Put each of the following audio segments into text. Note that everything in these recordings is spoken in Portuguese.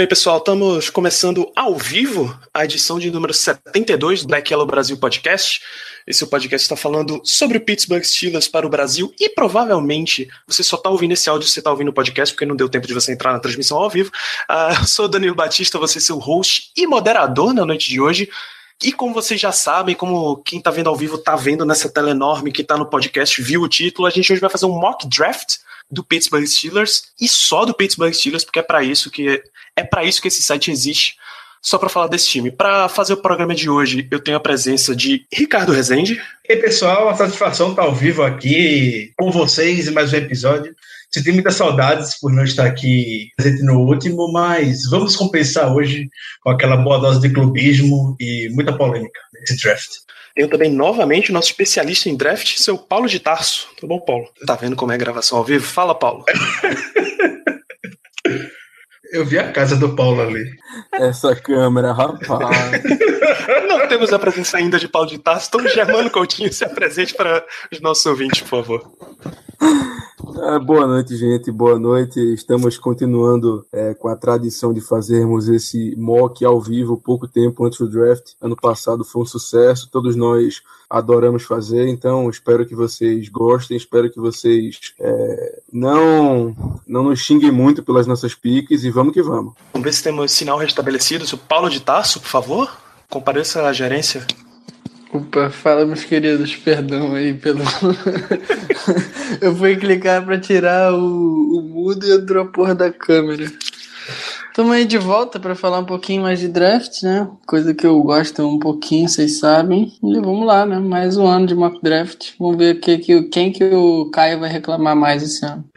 bem, pessoal, estamos começando ao vivo a edição de número 72 do Black Yellow Brasil Podcast. Esse é podcast está falando sobre o Pittsburgh Steelers para o Brasil e provavelmente você só está ouvindo esse áudio você está ouvindo o podcast porque não deu tempo de você entrar na transmissão ao vivo. Uh, sou o Danilo Batista, você seu host e moderador na noite de hoje. E como vocês já sabem, como quem está vendo ao vivo está vendo nessa tela enorme que está no podcast, viu o título, a gente hoje vai fazer um mock draft do Pittsburgh Steelers e só do Pittsburgh Steelers, porque é para isso que é para isso que esse site existe, só para falar desse time. Para fazer o programa de hoje, eu tenho a presença de Ricardo Rezende. E aí, pessoal, uma satisfação estar ao vivo aqui com vocês em mais um episódio. Senti muitas saudades por não estar aqui presente no último, mas vamos compensar hoje com aquela boa dose de clubismo e muita polêmica nesse draft. Tenho também novamente o nosso especialista em draft, seu Paulo de Tarso. Tudo bom, Paulo? Tá vendo como é a gravação ao vivo? Fala, Paulo. Eu vi a casa do Paulo ali. Essa câmera, rapaz. Não temos a presença ainda de Paulo de Tarso, então Germano Coutinho se apresente para os nossos ouvintes, por favor. É, boa noite, gente. Boa noite. Estamos continuando é, com a tradição de fazermos esse mock ao vivo pouco tempo antes do draft. Ano passado foi um sucesso, todos nós adoramos fazer, então espero que vocês gostem, espero que vocês é, não, não nos xinguem muito pelas nossas piques e vamos que vamos. Vamos ver se temos sinal restabelecido. O Paulo de Tarso, por favor, compareça à gerência. Opa, fala meus queridos, perdão aí pelo. eu fui clicar pra tirar o, o mudo e entrou a porra da câmera. Tamo aí de volta para falar um pouquinho mais de draft, né? Coisa que eu gosto um pouquinho, vocês sabem. E vamos lá, né? Mais um ano de mock draft. Vamos ver que, que, quem que o Caio vai reclamar mais esse ano.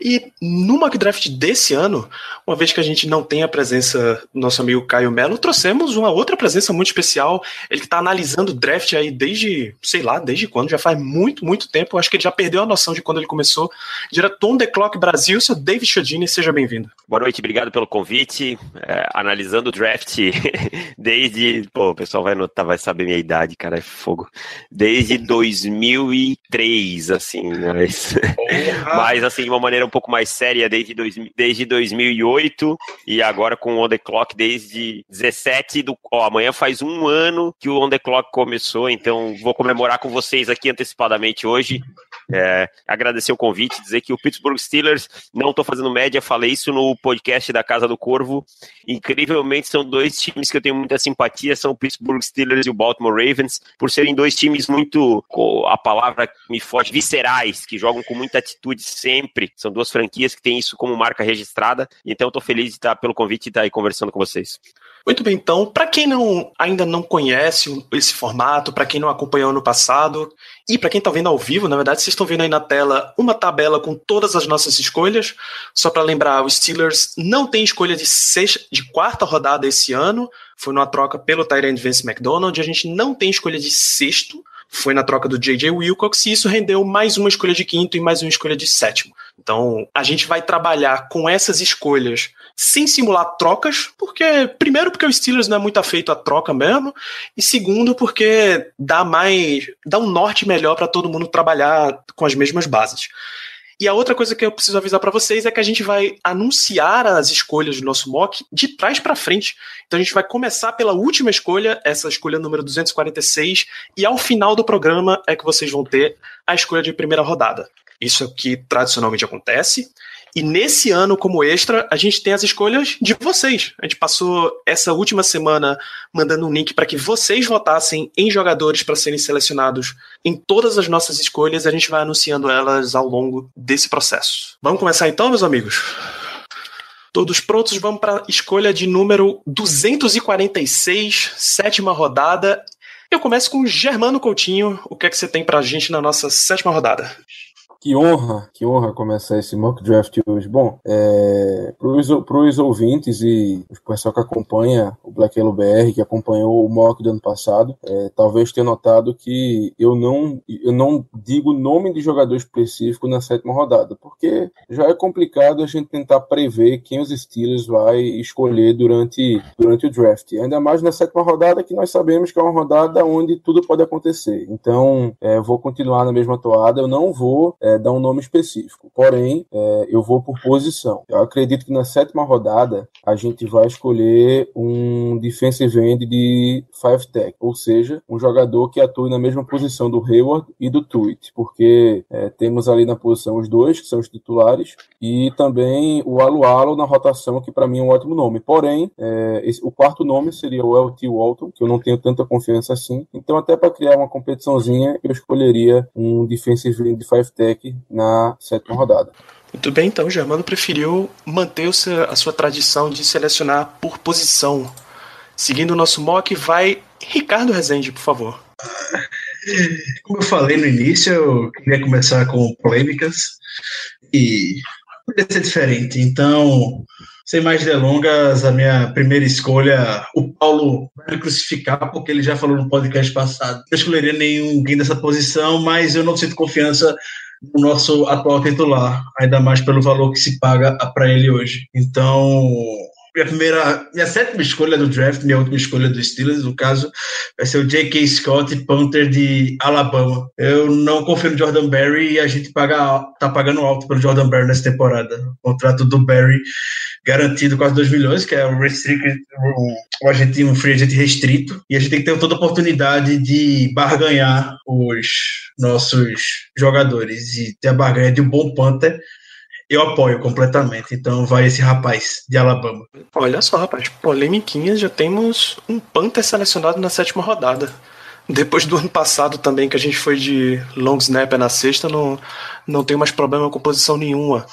E no mock draft desse ano, uma vez que a gente não tem a presença do nosso amigo Caio Melo, trouxemos uma outra presença muito especial. Ele que está analisando o draft aí desde, sei lá, desde quando? Já faz muito, muito tempo. Acho que ele já perdeu a noção de quando ele começou. Diretor on the Clock Brasil, seu David Chodini, seja bem-vindo. Boa noite, obrigado pelo convite. É, analisando o draft desde. Pô, o pessoal vai notar, vai saber minha idade, cara, é fogo. Desde 2003, assim, mas. mas assim, de uma maneira um pouco mais séria, desde, dois, desde 2008 e agora com o On The Clock desde 17 do. Ó, amanhã faz um ano que o On The Clock começou, então vou comemorar com vocês aqui antecipadamente hoje. É, agradecer o convite, dizer que o Pittsburgh Steelers, não estou fazendo média, falei isso no podcast da Casa do Corvo. Incrivelmente, são dois times que eu tenho muita simpatia, são o Pittsburgh Steelers e o Baltimore Ravens, por serem dois times muito, a palavra me foge, viscerais, que jogam com muita atitude sempre. São duas franquias que têm isso como marca registrada. Então, estou feliz de estar pelo convite e estar aí conversando com vocês. Muito bem, então, para quem não, ainda não conhece esse formato, para quem não acompanhou no passado, e para quem está vendo ao vivo, na verdade, vocês estão vendo aí na tela uma tabela com todas as nossas escolhas. Só para lembrar, o Steelers não tem escolha de, sexta, de quarta rodada esse ano, foi numa troca pelo Tyrant Vince McDonald, a gente não tem escolha de sexto, foi na troca do J.J. Wilcox, e isso rendeu mais uma escolha de quinto e mais uma escolha de sétimo. Então, a gente vai trabalhar com essas escolhas sem simular trocas, porque, primeiro, porque o Steelers não é muito afeito à troca mesmo, e segundo, porque dá mais. dá um norte melhor para todo mundo trabalhar com as mesmas bases. E a outra coisa que eu preciso avisar para vocês é que a gente vai anunciar as escolhas do nosso mock de trás para frente. Então a gente vai começar pela última escolha, essa escolha número 246, e ao final do programa é que vocês vão ter a escolha de primeira rodada. Isso é o que tradicionalmente acontece. E nesse ano, como extra, a gente tem as escolhas de vocês. A gente passou essa última semana mandando um link para que vocês votassem em jogadores para serem selecionados em todas as nossas escolhas. A gente vai anunciando elas ao longo desse processo. Vamos começar então, meus amigos? Todos prontos? Vamos para a escolha de número 246, sétima rodada. Eu começo com Germano Coutinho. O que é que você tem para a gente na nossa sétima rodada? Que honra, que honra começar esse mock draft hoje. Bom, é, para os ouvintes e o pessoal que acompanha o Black Yellow BR, que acompanhou o mock do ano passado, é, talvez tenha notado que eu não, eu não digo nome de jogador específico na sétima rodada, porque já é complicado a gente tentar prever quem os Steelers vai escolher durante, durante o draft. Ainda mais na sétima rodada, que nós sabemos que é uma rodada onde tudo pode acontecer. Então, é, vou continuar na mesma toada, eu não vou é, dar um nome específico. Porém, é, eu vou por posição. Eu acredito que na sétima rodada a gente vai escolher um defensive end de five tech, ou seja, um jogador que atue na mesma posição do Hayward e do Tweet, porque é, temos ali na posição os dois, que são os titulares, e também o Alualo na rotação, que para mim é um ótimo nome. Porém, é, esse, o quarto nome seria o LT Walton, que eu não tenho tanta confiança assim. Então, até para criar uma competiçãozinha, eu escolheria um defensive end de five tech na sétima rodada. Muito bem, então, Germano preferiu manter a sua tradição de selecionar por posição. Seguindo o nosso mock, vai Ricardo Rezende, por favor. Como eu falei no início, eu queria começar com polêmicas e poderia ser diferente. Então, sem mais delongas, a minha primeira escolha, o Paulo vai me crucificar, porque ele já falou no podcast passado. Não escolheria ninguém dessa posição, mas eu não sinto confiança no nosso atual titular, ainda mais pelo valor que se paga para ele hoje. Então, minha primeira, minha sétima escolha do draft, minha última escolha do Steelers, no caso, vai ser o J.K. Scott, Panther de Alabama. Eu não confio no Jordan Berry e a gente paga, tá pagando alto pelo Jordan Berry nessa temporada. O contrato do Berry garantido quase 2 milhões, que é o restricted, o, o argentino free agent restrito, e a gente tem que ter toda a oportunidade de barganhar os nossos jogadores e ter a barganha de um bom Panther eu apoio completamente. Então vai esse rapaz de Alabama. Olha só, rapaz, polemiquinhas, já temos um Panther selecionado na sétima rodada. Depois do ano passado também, que a gente foi de long snapper na sexta, não, não tem mais problema com posição nenhuma.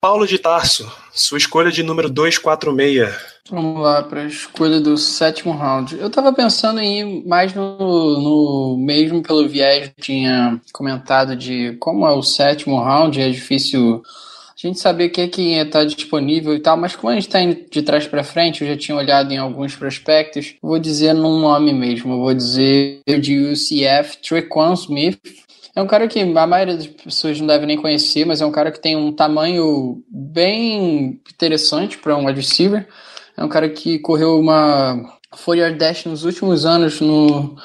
Paulo de Tarso, sua escolha de número 246. Vamos lá, para a escolha do sétimo round. Eu estava pensando em ir mais no, no mesmo pelo viés que tinha comentado de como é o sétimo round, é difícil a gente saber o que é que ia estar disponível e tal, mas como a gente está indo de trás para frente, eu já tinha olhado em alguns prospectos, vou dizer num nome mesmo, vou dizer de UCF, Trequan Smith, é um cara que a maioria das pessoas não deve nem conhecer, mas é um cara que tem um tamanho bem interessante para um wide receiver. É um cara que correu uma 4 dash nos últimos anos no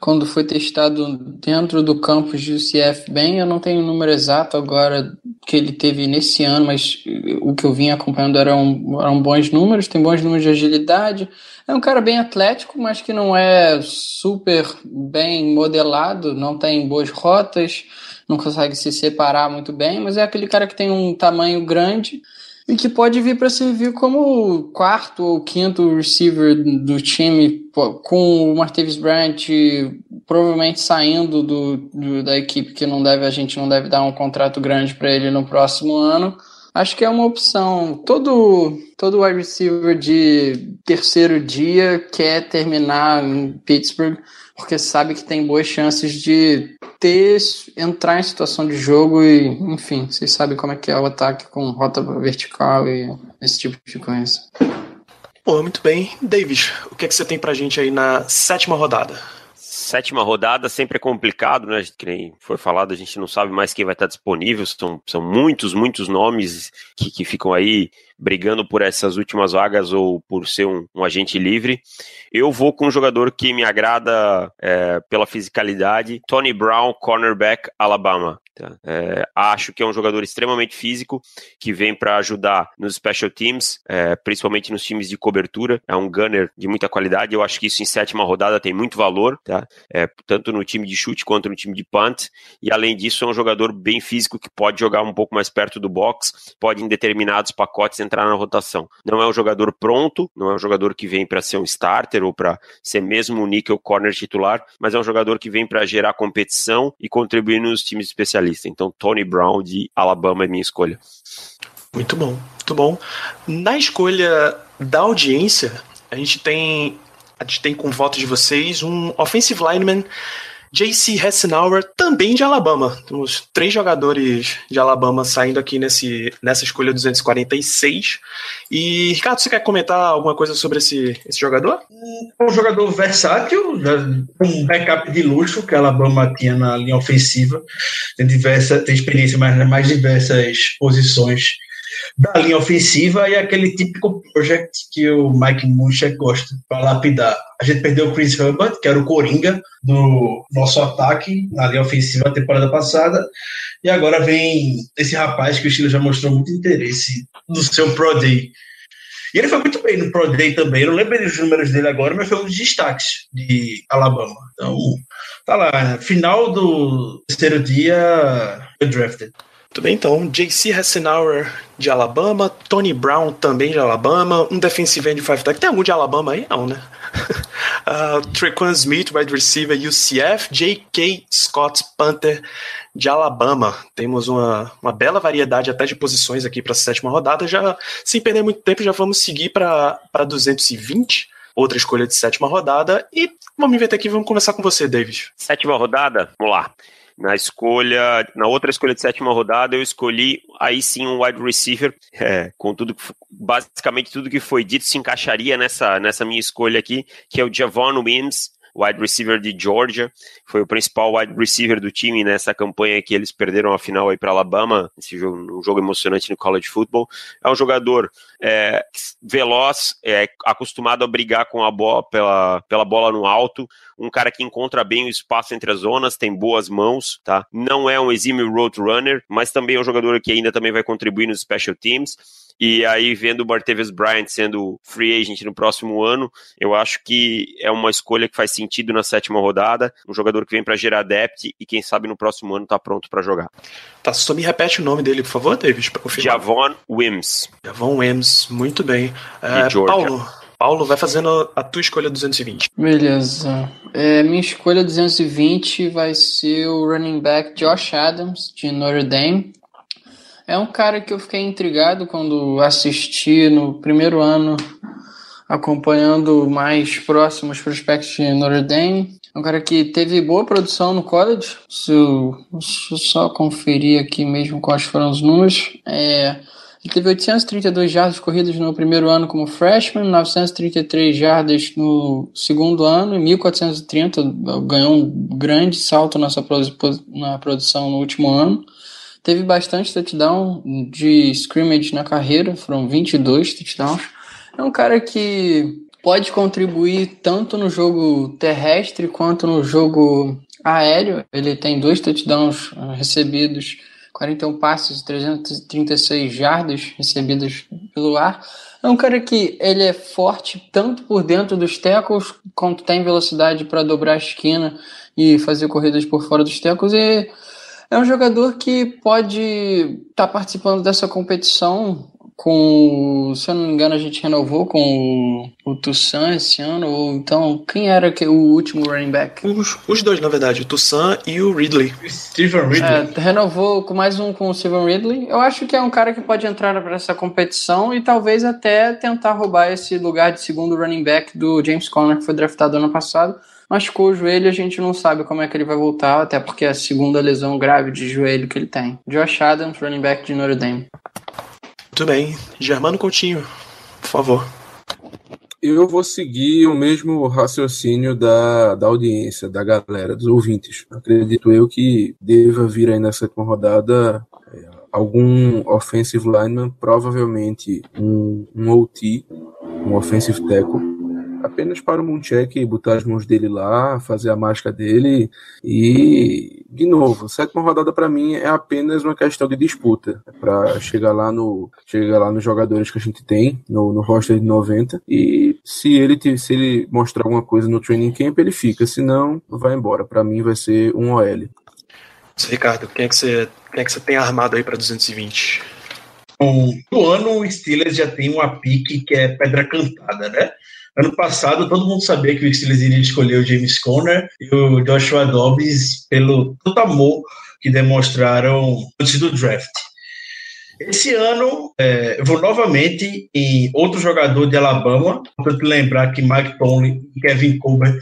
quando foi testado dentro do campus de UCF bem, eu não tenho o número exato agora que ele teve nesse ano, mas o que eu vim acompanhando eram, eram bons números, tem bons números de agilidade. É um cara bem atlético, mas que não é super bem modelado, não tem boas rotas, não consegue se separar muito bem, mas é aquele cara que tem um tamanho grande e que pode vir para servir como quarto ou quinto receiver do time, com o Martavis Bryant provavelmente saindo do, do, da equipe, que não deve a gente não deve dar um contrato grande para ele no próximo ano. Acho que é uma opção. Todo todo wide receiver de terceiro dia quer terminar em Pittsburgh porque sabe que tem boas chances de ter entrar em situação de jogo e, enfim, vocês sabem como é que é o ataque com rota vertical e esse tipo de coisa. Pô, muito bem. Davis, o que, é que você tem pra gente aí na sétima rodada? Sétima rodada sempre é complicado, né? Que nem foi falado, a gente não sabe mais quem vai estar disponível. São, são muitos, muitos nomes que, que ficam aí brigando por essas últimas vagas ou por ser um, um agente livre. Eu vou com um jogador que me agrada é, pela fisicalidade, Tony Brown, cornerback, Alabama. Tá? É, acho que é um jogador extremamente físico que vem para ajudar nos special teams, é, principalmente nos times de cobertura. É um gunner de muita qualidade. Eu acho que isso em sétima rodada tem muito valor, tá? É, tanto no time de chute quanto no time de punt. E além disso, é um jogador bem físico que pode jogar um pouco mais perto do box, pode em determinados pacotes entrar na rotação. Não é um jogador pronto, não é um jogador que vem para ser um starter ou para ser mesmo um nickel corner titular, mas é um jogador que vem para gerar competição e contribuir nos times especialistas. Então, Tony Brown de Alabama é minha escolha. Muito bom, muito bom. Na escolha da audiência, a gente tem a gente tem com voto de vocês um offensive lineman J.C. Hassenauer, também de Alabama. Temos três jogadores de Alabama saindo aqui nesse, nessa escolha 246. E, Ricardo, você quer comentar alguma coisa sobre esse, esse jogador? É um jogador versátil, né, um backup de luxo que a Alabama tinha na linha ofensiva. Tem, diversa, tem experiência mais nas mais diversas posições da linha ofensiva e aquele típico project que o Mike Munchak gosta para lapidar. A gente perdeu o Chris Hubbard, que era o Coringa do nosso ataque na linha ofensiva na temporada passada, e agora vem esse rapaz que o Chile já mostrou muito interesse no seu Pro Day. E ele foi muito bem no Pro Day também. Eu não lembro os números dele agora, mas foi um dos destaques de Alabama. Então, tá lá. Final do terceiro dia, drafted. Muito bem, então, J.C. Hassenauer de Alabama, Tony Brown também de Alabama, um defensive end de five tech. Tem algum de Alabama aí? Não, né? uh, Trequan Smith, wide receiver UCF, J.K. Scott Panther de Alabama. Temos uma, uma bela variedade até de posições aqui para a sétima rodada. Já sem perder muito tempo, já vamos seguir para 220 outra escolha de sétima rodada. E vamos inventar aqui, vamos conversar com você, David. Sétima rodada, vamos lá. Na escolha, na outra escolha de sétima rodada, eu escolhi aí sim um wide receiver, é, com tudo, basicamente tudo que foi dito se encaixaria nessa, nessa minha escolha aqui, que é o Javon Wims, wide receiver de Georgia, foi o principal wide receiver do time nessa campanha que eles perderam a final aí para Alabama, esse jogo, um jogo emocionante no college football. É um jogador é, veloz, é, acostumado a brigar com a bola pela, pela bola no alto, um cara que encontra bem o espaço entre as zonas, tem boas mãos, tá? Não é um exímio road runner, mas também é um jogador que ainda também vai contribuir nos special teams. E aí, vendo o Martavis Bryant sendo free agent no próximo ano, eu acho que é uma escolha que faz sentido na sétima rodada. Um jogador que vem para gerar depth e quem sabe no próximo ano tá pronto para jogar. Tá, só me repete o nome dele, por favor, David, para confirmar. Javon Wims. Javon Wims, muito bem. É, Paulo, Paulo, vai fazendo a tua escolha 220. Beleza. É, minha escolha 220 vai ser o running back Josh Adams, de Notre Dame. É um cara que eu fiquei intrigado quando assisti no primeiro ano, acompanhando mais próximos prospectos de Notre Dame. É um cara que teve boa produção no college. Se eu, deixa eu só conferir aqui mesmo quais foram os números. É, ele teve 832 jardas corridas no primeiro ano como freshman, 933 jardas no segundo ano e 1430. Ganhou um grande salto nessa na produção no último ano. Teve bastante touchdown de scrimmage na carreira, foram 22 touchdowns. É um cara que pode contribuir tanto no jogo terrestre quanto no jogo aéreo. Ele tem dois touchdowns ah, recebidos, 41 passes, 336 jardas recebidas pelo ar. É um cara que ele é forte tanto por dentro dos tackles, quanto tem velocidade para dobrar a esquina e fazer corridas por fora dos tackles. E é um jogador que pode estar tá participando dessa competição com, se eu não me engano, a gente renovou com o, o Toussaint esse ano, ou então, quem era que, o último running back? Os, os dois, na verdade, o Toussaint e o Ridley. Steven Ridley. É, renovou com mais um com o Steven Ridley. Eu acho que é um cara que pode entrar para essa competição e talvez até tentar roubar esse lugar de segundo running back do James Conner, que foi draftado ano passado machucou o joelho a gente não sabe como é que ele vai voltar, até porque é a segunda lesão grave de joelho que ele tem. Josh Adams, running back de Notre Dame. Muito bem. Germano Coutinho, por favor. Eu vou seguir o mesmo raciocínio da, da audiência, da galera, dos ouvintes. Acredito eu que deva vir aí na sétima rodada é, algum offensive lineman, provavelmente um, um OT, um offensive tackle, apenas para o Munchek botar as mãos dele lá, fazer a mágica dele e, de novo, sétima rodada para mim é apenas uma questão de disputa para chegar lá no chegar lá nos jogadores que a gente tem no, no roster de 90 e se ele se ele mostrar alguma coisa no training camp ele fica, se não vai embora. Para mim vai ser um OL. Ricardo, quem é que você quem é que você tem armado aí para 220? No ano o Steelers já tem uma pique que é pedra cantada, né? Ano passado, todo mundo sabia que o Steelers iria escolher o James Conner e o Joshua Dobbs pelo todo amor que demonstraram antes do draft. Esse ano, é, eu vou novamente em outro jogador de Alabama. Para te lembrar que Mike Tomlin e Kevin Colbert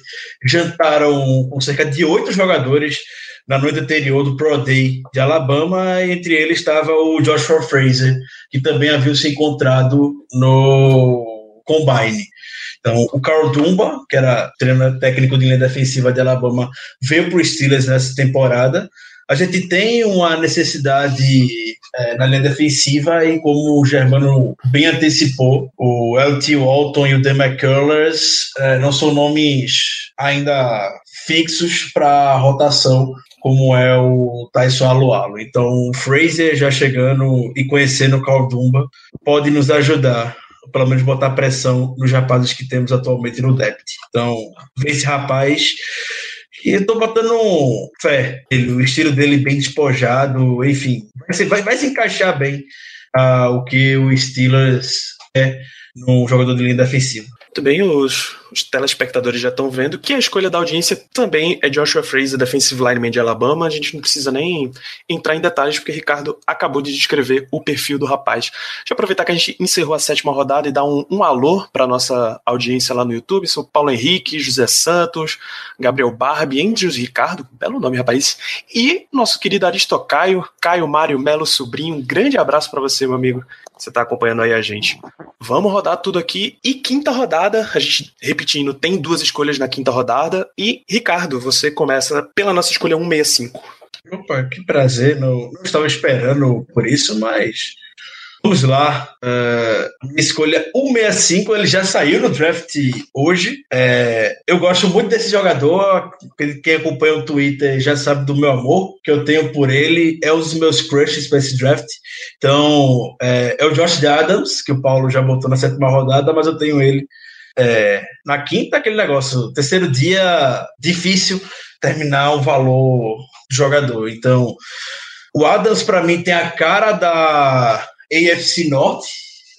jantaram com cerca de oito jogadores na noite anterior do Pro Day de Alabama. Entre eles estava o Joshua Fraser, que também havia se encontrado no Combine. Então, o Carl Dumba, que era treinador técnico de linha defensiva de Alabama, veio para os Steelers nessa temporada. A gente tem uma necessidade é, na linha defensiva e como o Germano bem antecipou, o LT Walton e o The McCullers é, não são nomes ainda fixos para rotação como é o Tyson Alualo. Então, o Fraser já chegando e conhecendo o Carl Dumba pode nos ajudar pelo menos botar pressão nos rapazes que temos atualmente no depth. Então, ver esse rapaz. E eu tô botando fé. Ele, o estilo dele bem despojado, enfim. Vai, vai, vai se encaixar bem uh, o que o Steelers é no jogador de linha defensiva. Muito bem, os, os telespectadores já estão vendo que a escolha da audiência também é Joshua Fraser, defensive lineman de Alabama. A gente não precisa nem entrar em detalhes, porque Ricardo acabou de descrever o perfil do rapaz. Deixa eu aproveitar que a gente encerrou a sétima rodada e dar um, um alô para nossa audiência lá no YouTube. Sou Paulo Henrique, José Santos, Gabriel Barbie, Andrews Ricardo, belo nome, rapaz. E nosso querido Aristocaio, Caio Mário Melo Sobrinho. Um grande abraço para você, meu amigo. Você está acompanhando aí a gente. Vamos rodar tudo aqui. E quinta rodada, a gente repetindo, tem duas escolhas na quinta rodada. E, Ricardo, você começa pela nossa escolha 165. Opa, que prazer. Não, não estava esperando por isso, mas Vamos lá. Uh, minha escolha 165, ele já saiu no draft hoje. É, eu gosto muito desse jogador. Quem acompanha o Twitter já sabe do meu amor que eu tenho por ele. É um dos meus crushes para esse draft. Então, é, é, o Josh Adams, que o Paulo já botou na sétima rodada, mas eu tenho ele é, na quinta, aquele negócio. Terceiro dia, difícil terminar o valor do jogador. Então, o Adams, para mim, tem a cara da AFC Norte,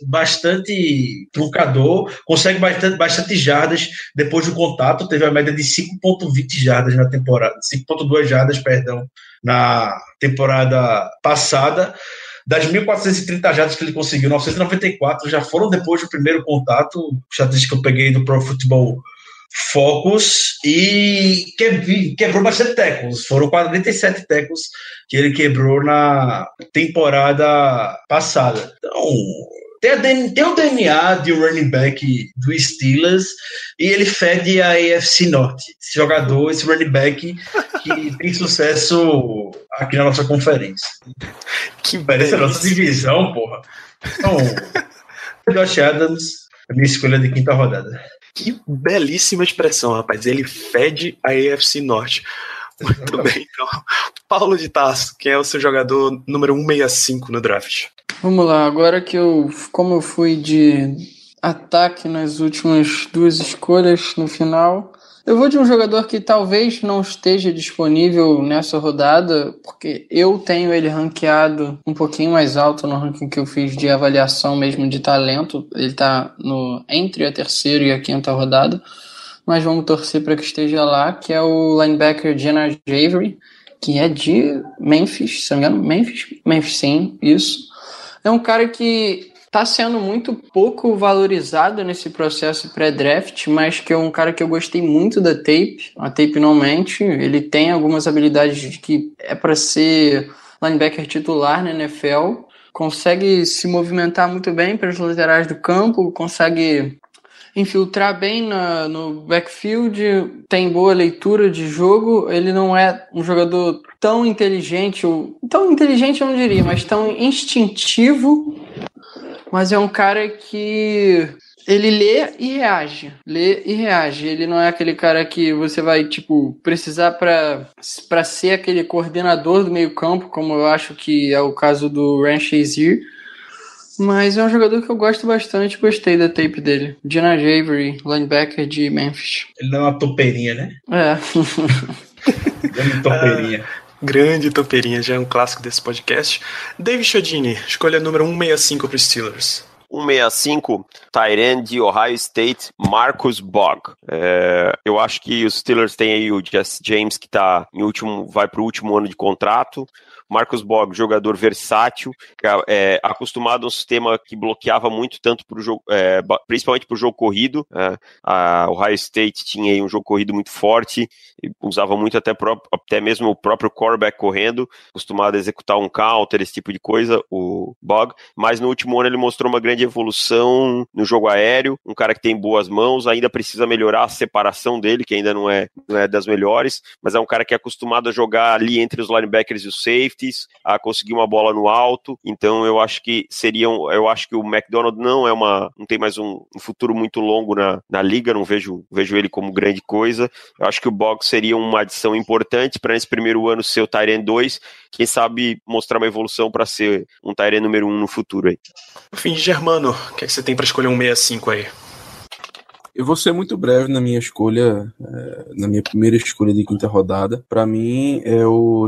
bastante truncador, consegue bastante, bastante jardas depois do contato, teve a média de 5.20 jardas na temporada, 5.2 jardas, perdão, na temporada passada. Das 1.430 jardas que ele conseguiu, 994 já foram depois do primeiro contato, estatística que eu peguei do Pro Football Focus e quebrou bastante tecos. Foram 47 tecos que ele quebrou na temporada passada. Então, tem, tem o DNA de running back do Steelers e ele fede a AFC Norte. Esse jogador, esse running back que tem sucesso aqui na nossa conferência. Que parece a nossa divisão, porra. Então, Josh Adams, a minha escolha de quinta rodada. Que belíssima expressão, rapaz. Ele fede a AFC Norte. Muito bem, então. Paulo de Tarso, quem é o seu jogador número 165 no draft? Vamos lá, agora que eu, como eu fui de ataque nas últimas duas escolhas no final, eu vou de um jogador que talvez não esteja disponível nessa rodada, porque eu tenho ele ranqueado um pouquinho mais alto no ranking que eu fiz de avaliação mesmo de talento. Ele está no entre a terceira e a quinta rodada, mas vamos torcer para que esteja lá, que é o linebacker Jenna Javery, que é de Memphis, se não me engano, Memphis, Memphis sim, isso. É um cara que está sendo muito pouco valorizado nesse processo pré-draft, mas que é um cara que eu gostei muito da tape. A tape não mente, ele tem algumas habilidades que é para ser linebacker titular na NFL. Consegue se movimentar muito bem pelos laterais do campo, consegue infiltrar bem na, no backfield, tem boa leitura de jogo. Ele não é um jogador tão inteligente, ou, tão inteligente eu não diria, mas tão instintivo mas é um cara que ele lê e reage. Lê e reage. Ele não é aquele cara que você vai, tipo, precisar para ser aquele coordenador do meio-campo, como eu acho que é o caso do Ran Shazier. Mas é um jogador que eu gosto bastante, gostei da tape dele. Jenna Javery, linebacker de Memphis. Ele não é uma topeirinha, né? É. Grande topeirinha. Ah, grande topeirinha, já é um clássico desse podcast. David Chodini, escolha número 165 para os Steelers. 165, Tyrande de Ohio State, Marcus Bog. É, eu acho que os Steelers têm aí o Jesse James, que tá em último, vai para o último ano de contrato. Marcus Bog, jogador versátil, é, acostumado a um sistema que bloqueava muito, tanto para o jogo, é, principalmente para o jogo corrido. É, a Ohio State tinha aí um jogo corrido muito forte, usava muito até, próprio, até mesmo o próprio quarterback correndo, acostumado a executar um counter, esse tipo de coisa, o Bog. Mas no último ano ele mostrou uma grande evolução no jogo aéreo, um cara que tem boas mãos, ainda precisa melhorar a separação dele, que ainda não é, não é das melhores, mas é um cara que é acostumado a jogar ali entre os linebackers e os safeties, a conseguir uma bola no alto. Então eu acho que seriam, eu acho que o McDonald não é uma, não tem mais um, um futuro muito longo na, na liga, não vejo, vejo ele como grande coisa. Eu acho que o Boggs seria uma adição importante para esse primeiro ano ser o Tyrant 2, quem sabe mostrar uma evolução para ser um Tyrant número 1 no futuro aí. Fim, Germano, o que, é que você tem para escolher um 65 aí? Eu vou ser muito breve na minha escolha, é, na minha primeira escolha de quinta rodada. Para mim é o,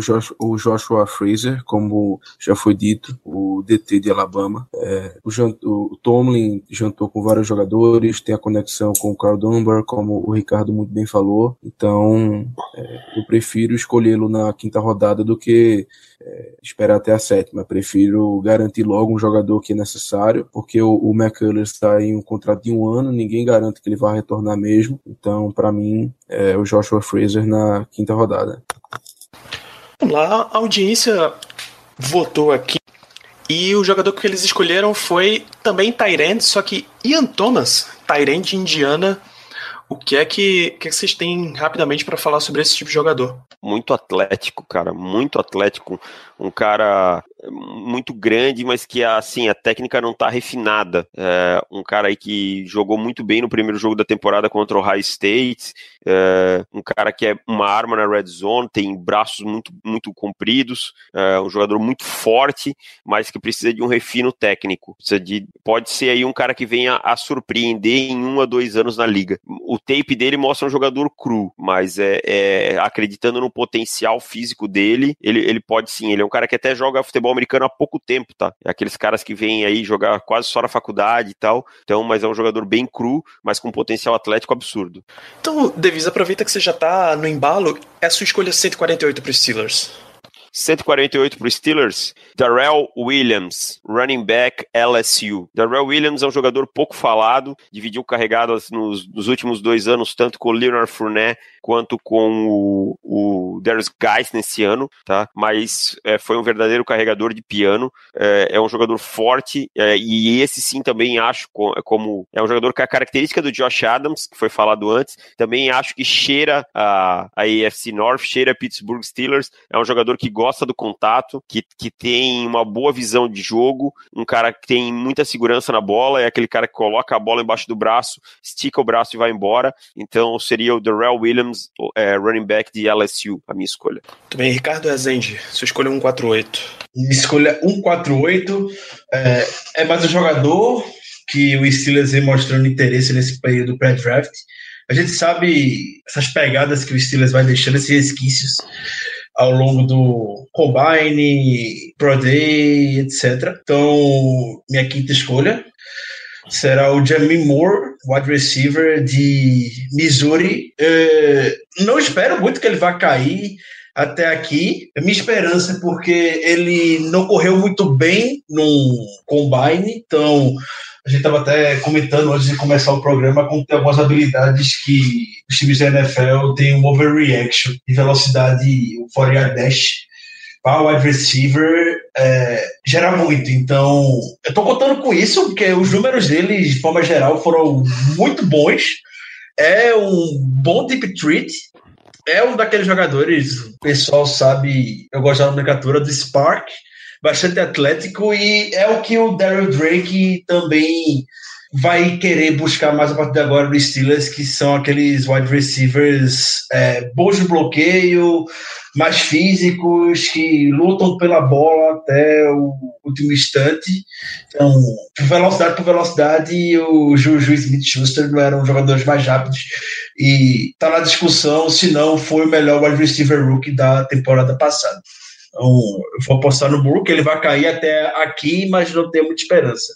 Joshua Fraser, como já foi dito, o DT de Alabama. É, o, o, Tomlin jantou com vários jogadores, tem a conexão com o Carl Dunbar, como o Ricardo muito bem falou. Então é, eu prefiro escolhê-lo na quinta rodada do que é, esperar até a sétima. Prefiro garantir logo um jogador que é necessário, porque o, o McCullers está em um contrato de um ano, ninguém garante que ele vai retornar mesmo. Então, para mim, é o Joshua Fraser na quinta rodada. Vamos lá, a audiência votou aqui. E o jogador que eles escolheram foi também Tyrande, só que Ian Thomas, Tyrande de Indiana. O que é que, que, é que vocês têm rapidamente para falar sobre esse tipo de jogador? Muito atlético, cara, muito atlético. Um cara muito grande, mas que assim a técnica não está refinada. É, um cara aí que jogou muito bem no primeiro jogo da temporada contra o High State, é, um cara que é uma arma na red zone, tem braços muito muito compridos, é, um jogador muito forte, mas que precisa de um refino técnico. De, pode ser aí um cara que venha a surpreender em um a dois anos na liga. O tape dele mostra um jogador cru, mas é, é acreditando no potencial físico dele, ele, ele pode sim. Ele é um cara que até joga futebol futebol americano há pouco tempo, tá? É aqueles caras que vêm aí jogar quase só na faculdade e tal. Então, mas é um jogador bem cru, mas com potencial atlético absurdo. Então, Devis, aproveita que você já tá no embalo. É a sua escolha 148 para os Steelers. 148 para os Steelers, Darrell Williams, running back LSU. Darrell Williams é um jogador pouco falado, dividiu carregadas nos, nos últimos dois anos, tanto com o Leonard Fournette quanto com o, o Darius Geis nesse ano, tá? Mas é, foi um verdadeiro carregador de piano, é, é um jogador forte, é, e esse sim também acho como é um jogador com a característica do Josh Adams, que foi falado antes, também acho que cheira a, a AFC North, cheira a Pittsburgh Steelers, é um jogador que gosta do contato, que, que tem uma boa visão de jogo, um cara que tem muita segurança na bola, é aquele cara que coloca a bola embaixo do braço, estica o braço e vai embora, então seria o Darrell Williams Williams, é, running back de LSU, a minha escolha. Também, Ricardo Rezende, sua escolha 148. Escolha 148 é, é mais um jogador que o Steelers vem mostrando interesse nesse período pré-draft. A gente sabe essas pegadas que o Steelers vai deixando, esses resquícios ao longo do Combine, Pro Day, etc. Então, minha quinta escolha será o Jamie Moore, wide receiver de Missouri. Uh, não espero muito que ele vá cair até aqui. A minha esperança é porque ele não correu muito bem no combine, então a gente estava até comentando antes de começar o programa com algumas habilidades que os times da NFL têm um overreaction de velocidade, o 4 dash para wide receiver é, gera muito. Então, eu tô contando com isso, porque os números dele, de forma geral, foram muito bons. É um bom deep treat. É um daqueles jogadores, o pessoal sabe, eu gosto da nomenclatura do Spark, bastante atlético, e é o que o Daryl Drake também vai querer buscar mais a partir de agora no Steelers, que são aqueles wide receivers é, bons de bloqueio, mais físicos, que lutam pela bola até o último instante. Então, velocidade por velocidade, o Juju Smith-Schuster não eram jogadores mais rápidos e está na discussão se não foi o melhor wide receiver rookie da temporada passada. Então, eu vou apostar no Brook, ele vai cair até aqui, mas não tenho muita esperança.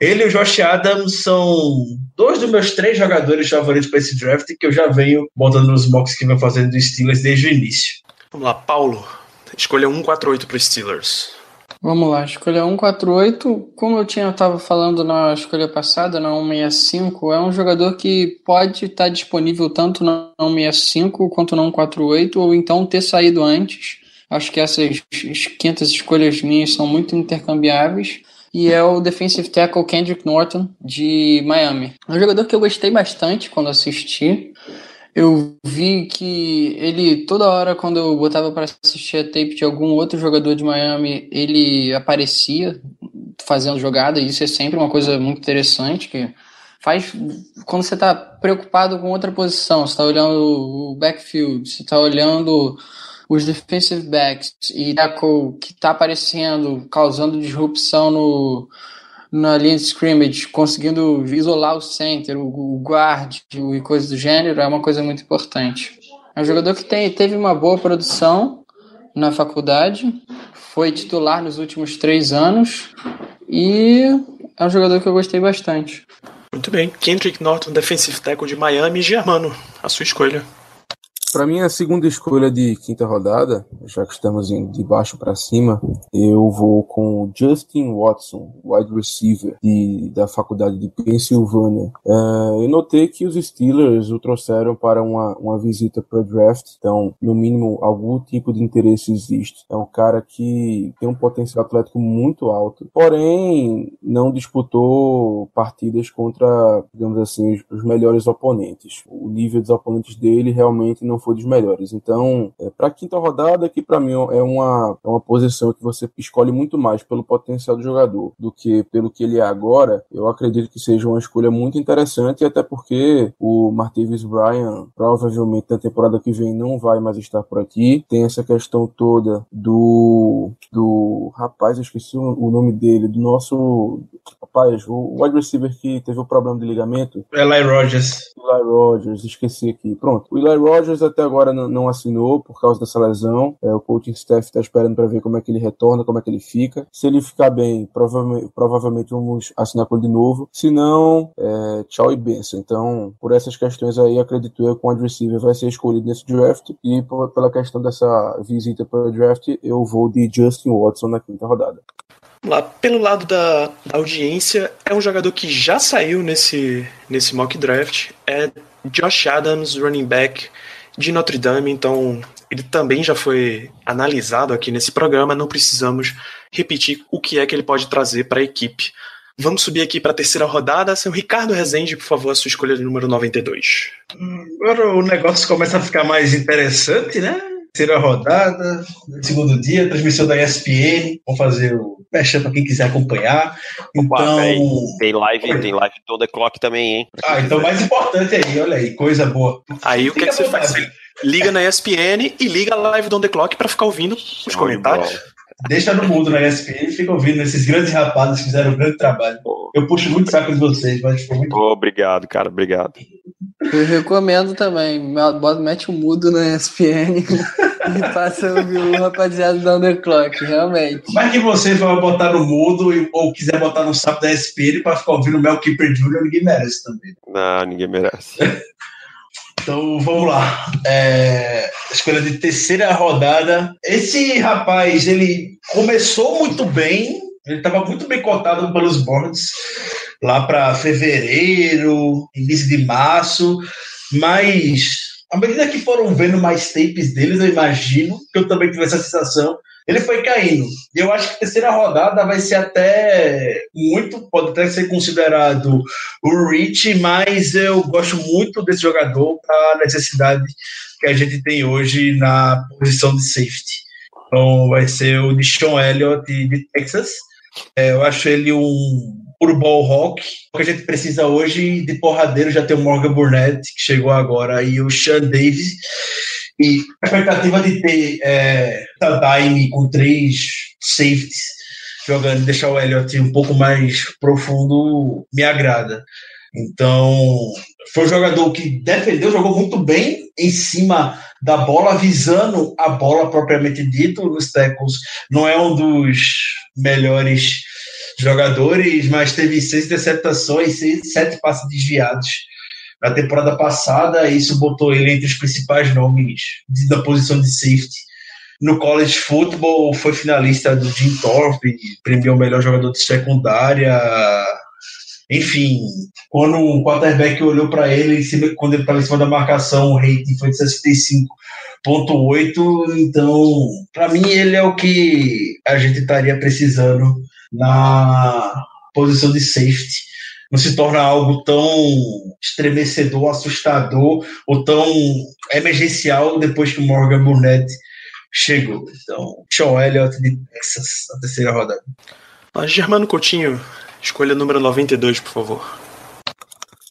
Ele e o Josh Adams são dois dos meus três jogadores favoritos para esse draft que eu já venho botando nos mocks que vem fazendo do Steelers desde o início. Vamos lá, Paulo. Escolha 148 para Steelers. Vamos lá, escolha 148. Como eu tinha estava falando na escolha passada, na 165, é um jogador que pode estar disponível tanto na 165 quanto na 148, ou então ter saído antes. Acho que essas 500 escolhas minhas são muito intercambiáveis. E é o defensive tackle Kendrick Norton, de Miami. É um jogador que eu gostei bastante quando assisti. Eu vi que ele, toda hora, quando eu botava para assistir a tape de algum outro jogador de Miami, ele aparecia fazendo jogada, e isso é sempre uma coisa muito interessante, que faz quando você está preocupado com outra posição, você está olhando o backfield, você está olhando os defensive backs e tackle que está aparecendo, causando disrupção no, na linha de scrimmage, conseguindo isolar o center, o, guard e coisas do gênero, é uma coisa muito importante. É um jogador que tem, teve uma boa produção na faculdade, foi titular nos últimos três anos e é um jogador que eu gostei bastante. Muito bem. Kendrick Norton, defensive tackle de Miami, Germano, a sua escolha. Para mim, a segunda escolha de quinta rodada, já que estamos indo de baixo para cima, eu vou com Justin Watson, wide receiver de, da faculdade de Pensilvânia. Uh, eu notei que os Steelers o trouxeram para uma, uma visita para draft, então, no mínimo, algum tipo de interesse existe. É um cara que tem um potencial atlético muito alto, porém, não disputou partidas contra, digamos assim, os melhores oponentes. O nível dos oponentes dele realmente não foi dos melhores. Então, é, para a quinta rodada, que para mim é uma, é uma posição que você escolhe muito mais pelo potencial do jogador do que pelo que ele é agora, eu acredito que seja uma escolha muito interessante, até porque o Martavis Bryan provavelmente na temporada que vem não vai mais estar por aqui. Tem essa questão toda do. do rapaz, eu esqueci o nome dele, do nosso. Rapaz, o wide receiver que teve o problema de ligamento. Eli Rogers. Eli Rogers, esqueci aqui. Pronto. O Eli Rogers até agora não, assinou por causa dessa lesão. É, o coaching staff está esperando para ver como é que ele retorna, como é que ele fica. Se ele ficar bem, provavelmente, provavelmente vamos assinar com ele de novo. Se não, é, tchau e benção. Então, por essas questões aí, acredito eu que o receiver vai ser escolhido nesse draft. E pela questão dessa visita para o draft, eu vou de Justin Watson na quinta rodada. Lá pelo lado da, da audiência, é um jogador que já saiu nesse, nesse mock draft. É Josh Adams, running back de Notre Dame, então ele também já foi analisado aqui nesse programa, não precisamos repetir o que é que ele pode trazer para a equipe. Vamos subir aqui para a terceira rodada. Seu Ricardo Rezende, por favor, a sua escolha de número 92. Agora o negócio começa a ficar mais interessante, né? Terceira rodada, segundo dia, transmissão da ESPN. Vamos fazer o fechando para quem quiser acompanhar. Opa, Então. tem live, tem live toda clock também, hein? Ah, então mais importante aí, olha aí, coisa boa. Aí o que, é que você faz? Você liga na ESPN e liga a live do On The Clock para ficar ouvindo os comentários. Deixa no mundo na ESPN e fica ouvindo esses grandes rapazes que fizeram um grande trabalho. Eu puxo muito saco de vocês, mas ficou muito pô, obrigado, cara, obrigado. Eu recomendo também. Bota, mete o mudo na ESPN e passa a ouvir o rapaziada da Underclock, realmente. Mas que você vai botar no mudo ou quiser botar no sapo da ESPN para ficar ouvindo o Mel Keeper Jr., ninguém merece também. Não, ninguém merece. Então vamos lá. É, escolha de terceira rodada. Esse rapaz, ele começou muito bem. Ele estava muito bem cotado pelos boards lá para fevereiro, início de março. Mas à medida que foram vendo mais tapes deles, eu imagino que eu também tive essa sensação. Ele foi caindo. Eu acho que a terceira rodada vai ser até muito, pode até ser considerado o Rich, mas eu gosto muito desse jogador para a necessidade que a gente tem hoje na posição de safety. Então vai ser o Deshaun Elliott de Texas. É, eu acho ele um puro ball rock. O que a gente precisa hoje de porradeiro já tem o Morgan Burnett, que chegou agora, e o Sean Davis. E a expectativa de ter é, time com três safeties jogando, deixar o Elliott um pouco mais profundo, me agrada. Então, foi um jogador que defendeu, jogou muito bem em cima da bola, avisando a bola propriamente dito nos tackles. Não é um dos melhores jogadores, mas teve seis interceptações, seis, sete passes desviados na temporada passada. Isso botou ele entre os principais nomes de- da posição de safety No college football foi finalista do Jim Thorpe, premiou o melhor jogador de secundária. Enfim, quando o quarterback olhou para ele, quando ele estava em cima da marcação, o rating foi de 65.8. Então, para mim, ele é o que a gente estaria precisando na posição de safety não se torna algo tão estremecedor, assustador ou tão emergencial depois que o Morgan Burnett chegou. Então, Sean Elliott de Texas, na terceira rodada. Mas Germano Coutinho, escolha número 92, por favor.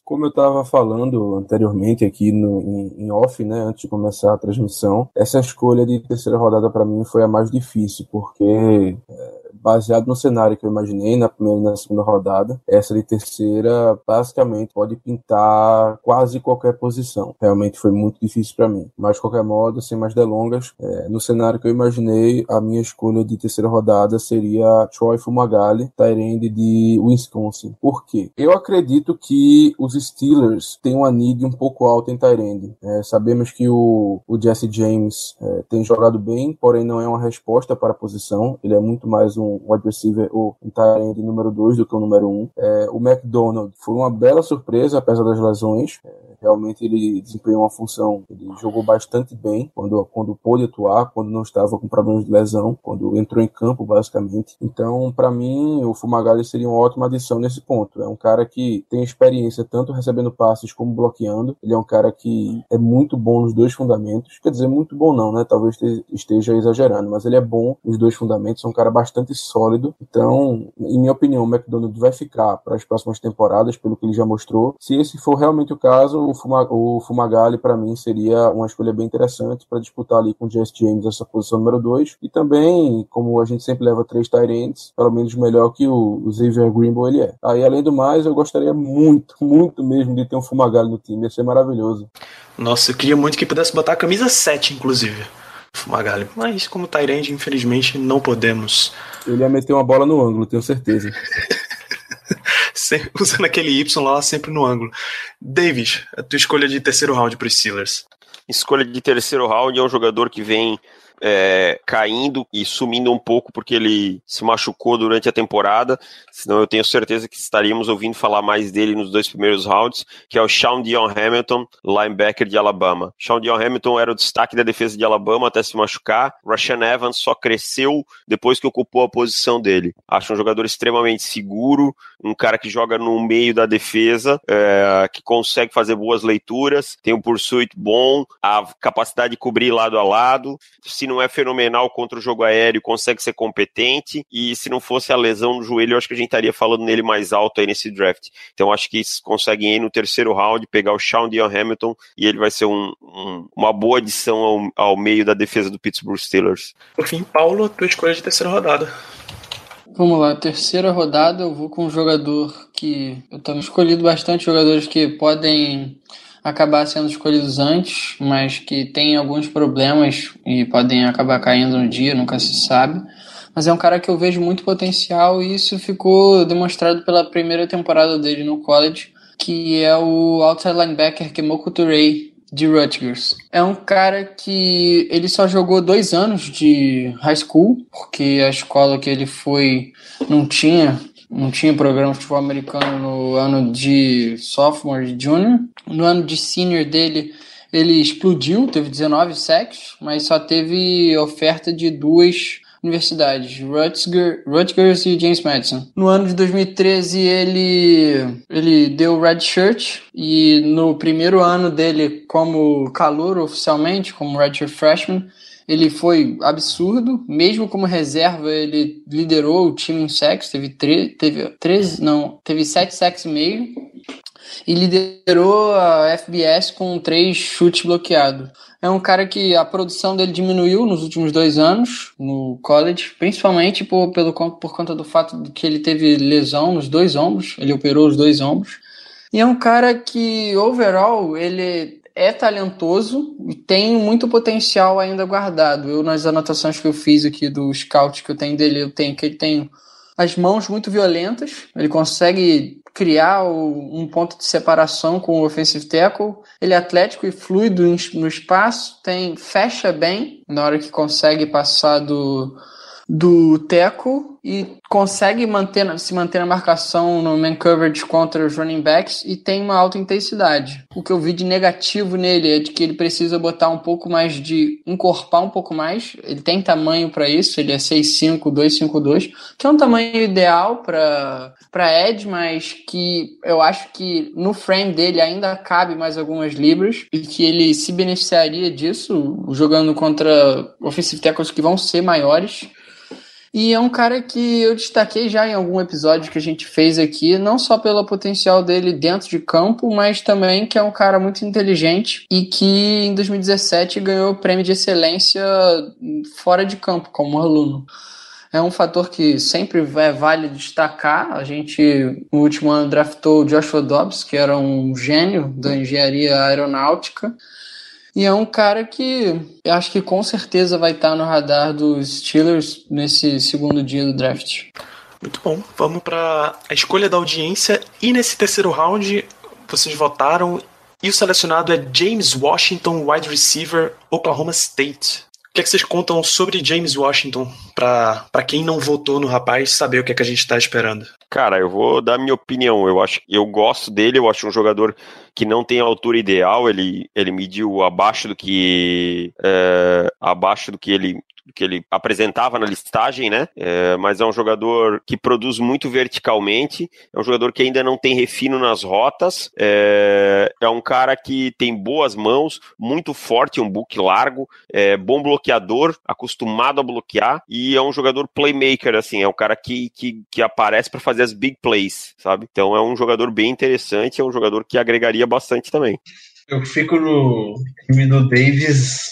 Como eu estava falando anteriormente aqui no, em, em, off, né, antes de começar a transmissão, essa escolha de terceira rodada para mim foi a mais difícil, porque é, baseado no cenário que eu imaginei na primeira e na segunda rodada, essa de terceira basicamente pode pintar quase qualquer posição. Realmente foi muito difícil para mim. Mas de qualquer modo, sem mais delongas, é, no cenário que eu imaginei, a minha escolha de terceira rodada seria Troy Fumagalli, Tyrande de Wisconsin. Por quê? Eu acredito que os Steelers têm uma need um pouco alta em Tyrande. É, sabemos que o, o Jesse James é, tem jogado bem, porém não é uma resposta para a posição. Ele é muito mais um wide receiver ou um tight número 2 do que o número 1. Um. É, o McDonald foi uma bela surpresa, apesar das lesões. É, realmente ele desempenhou uma função, ele jogou bastante bem quando, quando pôde atuar, quando não estava com problemas de lesão, quando entrou em campo, basicamente. Então, para mim, o Fumagalli seria uma ótima adição nesse ponto. É um cara que tem experiência tanto recebendo passes como bloqueando. Ele é um cara que é muito bom nos dois fundamentos. Quer dizer, muito bom não, né? Talvez esteja exagerando, mas ele é bom nos dois fundamentos. É um cara bastante sólido. Então, em minha opinião, o McDonald vai ficar para as próximas temporadas, pelo que ele já mostrou. Se esse for realmente o caso, o, Fuma, o Fumagalli, para mim, seria uma escolha bem interessante para disputar ali com o Jess James essa posição número 2. E também, como a gente sempre leva três Tyrants, pelo menos melhor que o, o Xavier Greenbow ele é. Aí, além do mais, eu gostaria muito, muito mesmo de ter um Fumagalli no time. Ia ser maravilhoso. Nossa, eu queria muito que pudesse botar a camisa 7, inclusive. Fumagalli. Mas como Tyrande, infelizmente, não podemos. Ele ia meter uma bola no ângulo, tenho certeza. Usando aquele Y lá sempre no ângulo. Davis, a tua escolha de terceiro round para os Steelers. Escolha de terceiro round é um jogador que vem é, caindo e sumindo um pouco porque ele se machucou durante a temporada. Senão eu tenho certeza que estaríamos ouvindo falar mais dele nos dois primeiros rounds, que é o Sean Dion Hamilton, linebacker de Alabama. Sean Dion Hamilton era o destaque da defesa de Alabama até se machucar. Rashan Evans só cresceu depois que ocupou a posição dele. Acho um jogador extremamente seguro, um cara que joga no meio da defesa, é, que consegue fazer boas leituras, tem um pursuit bom, a capacidade de cobrir lado a lado. Se não é fenomenal contra o jogo aéreo, consegue ser competente. E se não fosse a lesão no joelho, eu acho que a gente estaria falando nele mais alto aí nesse draft. Então acho que conseguem ir no terceiro round, pegar o Sean Dion Hamilton e ele vai ser um, um, uma boa adição ao, ao meio da defesa do Pittsburgh Steelers. Por fim, Paulo, a tua escolha de terceira rodada. Vamos lá, terceira rodada eu vou com um jogador que eu tenho escolhido bastante jogadores que podem acabar sendo escolhidos antes, mas que tem alguns problemas e podem acabar caindo no dia, nunca se sabe. Mas é um cara que eu vejo muito potencial e isso ficou demonstrado pela primeira temporada dele no college, que é o outside linebacker Kemoko Turei de Rutgers. É um cara que ele só jogou dois anos de high school, porque a escola que ele foi não tinha não tinha programa de futebol americano no ano de sophomore e junior. No ano de senior dele, ele explodiu, teve 19 sacks, mas só teve oferta de duas universidades, Rutger, Rutgers e James Madison. No ano de 2013 ele ele deu red shirt e no primeiro ano dele como calor oficialmente, como redshirt freshman, ele foi absurdo, mesmo como reserva, ele liderou o time em sacks, teve, tre teve 13, não, teve 7 sacks e meio, e liderou a FBS com três chutes bloqueados. É um cara que a produção dele diminuiu nos últimos dois anos no college, principalmente por, pelo, por conta do fato de que ele teve lesão nos dois ombros, ele operou os dois ombros. E é um cara que, overall, ele é talentoso e tem muito potencial ainda guardado. Eu, nas anotações que eu fiz aqui do scout que eu tenho dele, eu tenho que ele tem as mãos muito violentas, ele consegue criar um ponto de separação com o offensive tackle. Ele é atlético e fluido no espaço, tem fecha bem na hora que consegue passar do do Teco e consegue manter, se manter na marcação no man coverage contra os running backs e tem uma alta intensidade. O que eu vi de negativo nele é de que ele precisa botar um pouco mais de encorpar um pouco mais. Ele tem tamanho para isso, ele é 6'5, 252, que é um tamanho ideal para para edge, mas que eu acho que no frame dele ainda cabe mais algumas libras e que ele se beneficiaria disso jogando contra offensive tackles que vão ser maiores. E é um cara que eu destaquei já em algum episódio que a gente fez aqui, não só pelo potencial dele dentro de campo, mas também que é um cara muito inteligente e que em 2017 ganhou o prêmio de excelência fora de campo como aluno. É um fator que sempre é válido destacar. A gente, no último ano, draftou o Joshua Dobbs, que era um gênio da engenharia aeronáutica. E é um cara que eu acho que com certeza vai estar no radar dos Steelers nesse segundo dia do draft. Muito bom. Vamos para a escolha da audiência. E nesse terceiro round, vocês votaram. E o selecionado é James Washington, wide receiver, Oklahoma State. Que, é que vocês contam sobre James Washington para quem não votou no rapaz saber o que, é que a gente está esperando? Cara, eu vou dar minha opinião. Eu acho, eu gosto dele. Eu acho um jogador que não tem a altura ideal. Ele, ele mediu abaixo do que é, abaixo do que ele que ele apresentava na listagem, né? É, mas é um jogador que produz muito verticalmente, é um jogador que ainda não tem refino nas rotas, é, é um cara que tem boas mãos, muito forte, um book largo, é bom bloqueador, acostumado a bloquear e é um jogador playmaker, assim, é um cara que, que, que aparece para fazer as big plays, sabe? Então é um jogador bem interessante, é um jogador que agregaria bastante também. Eu fico no time do Davis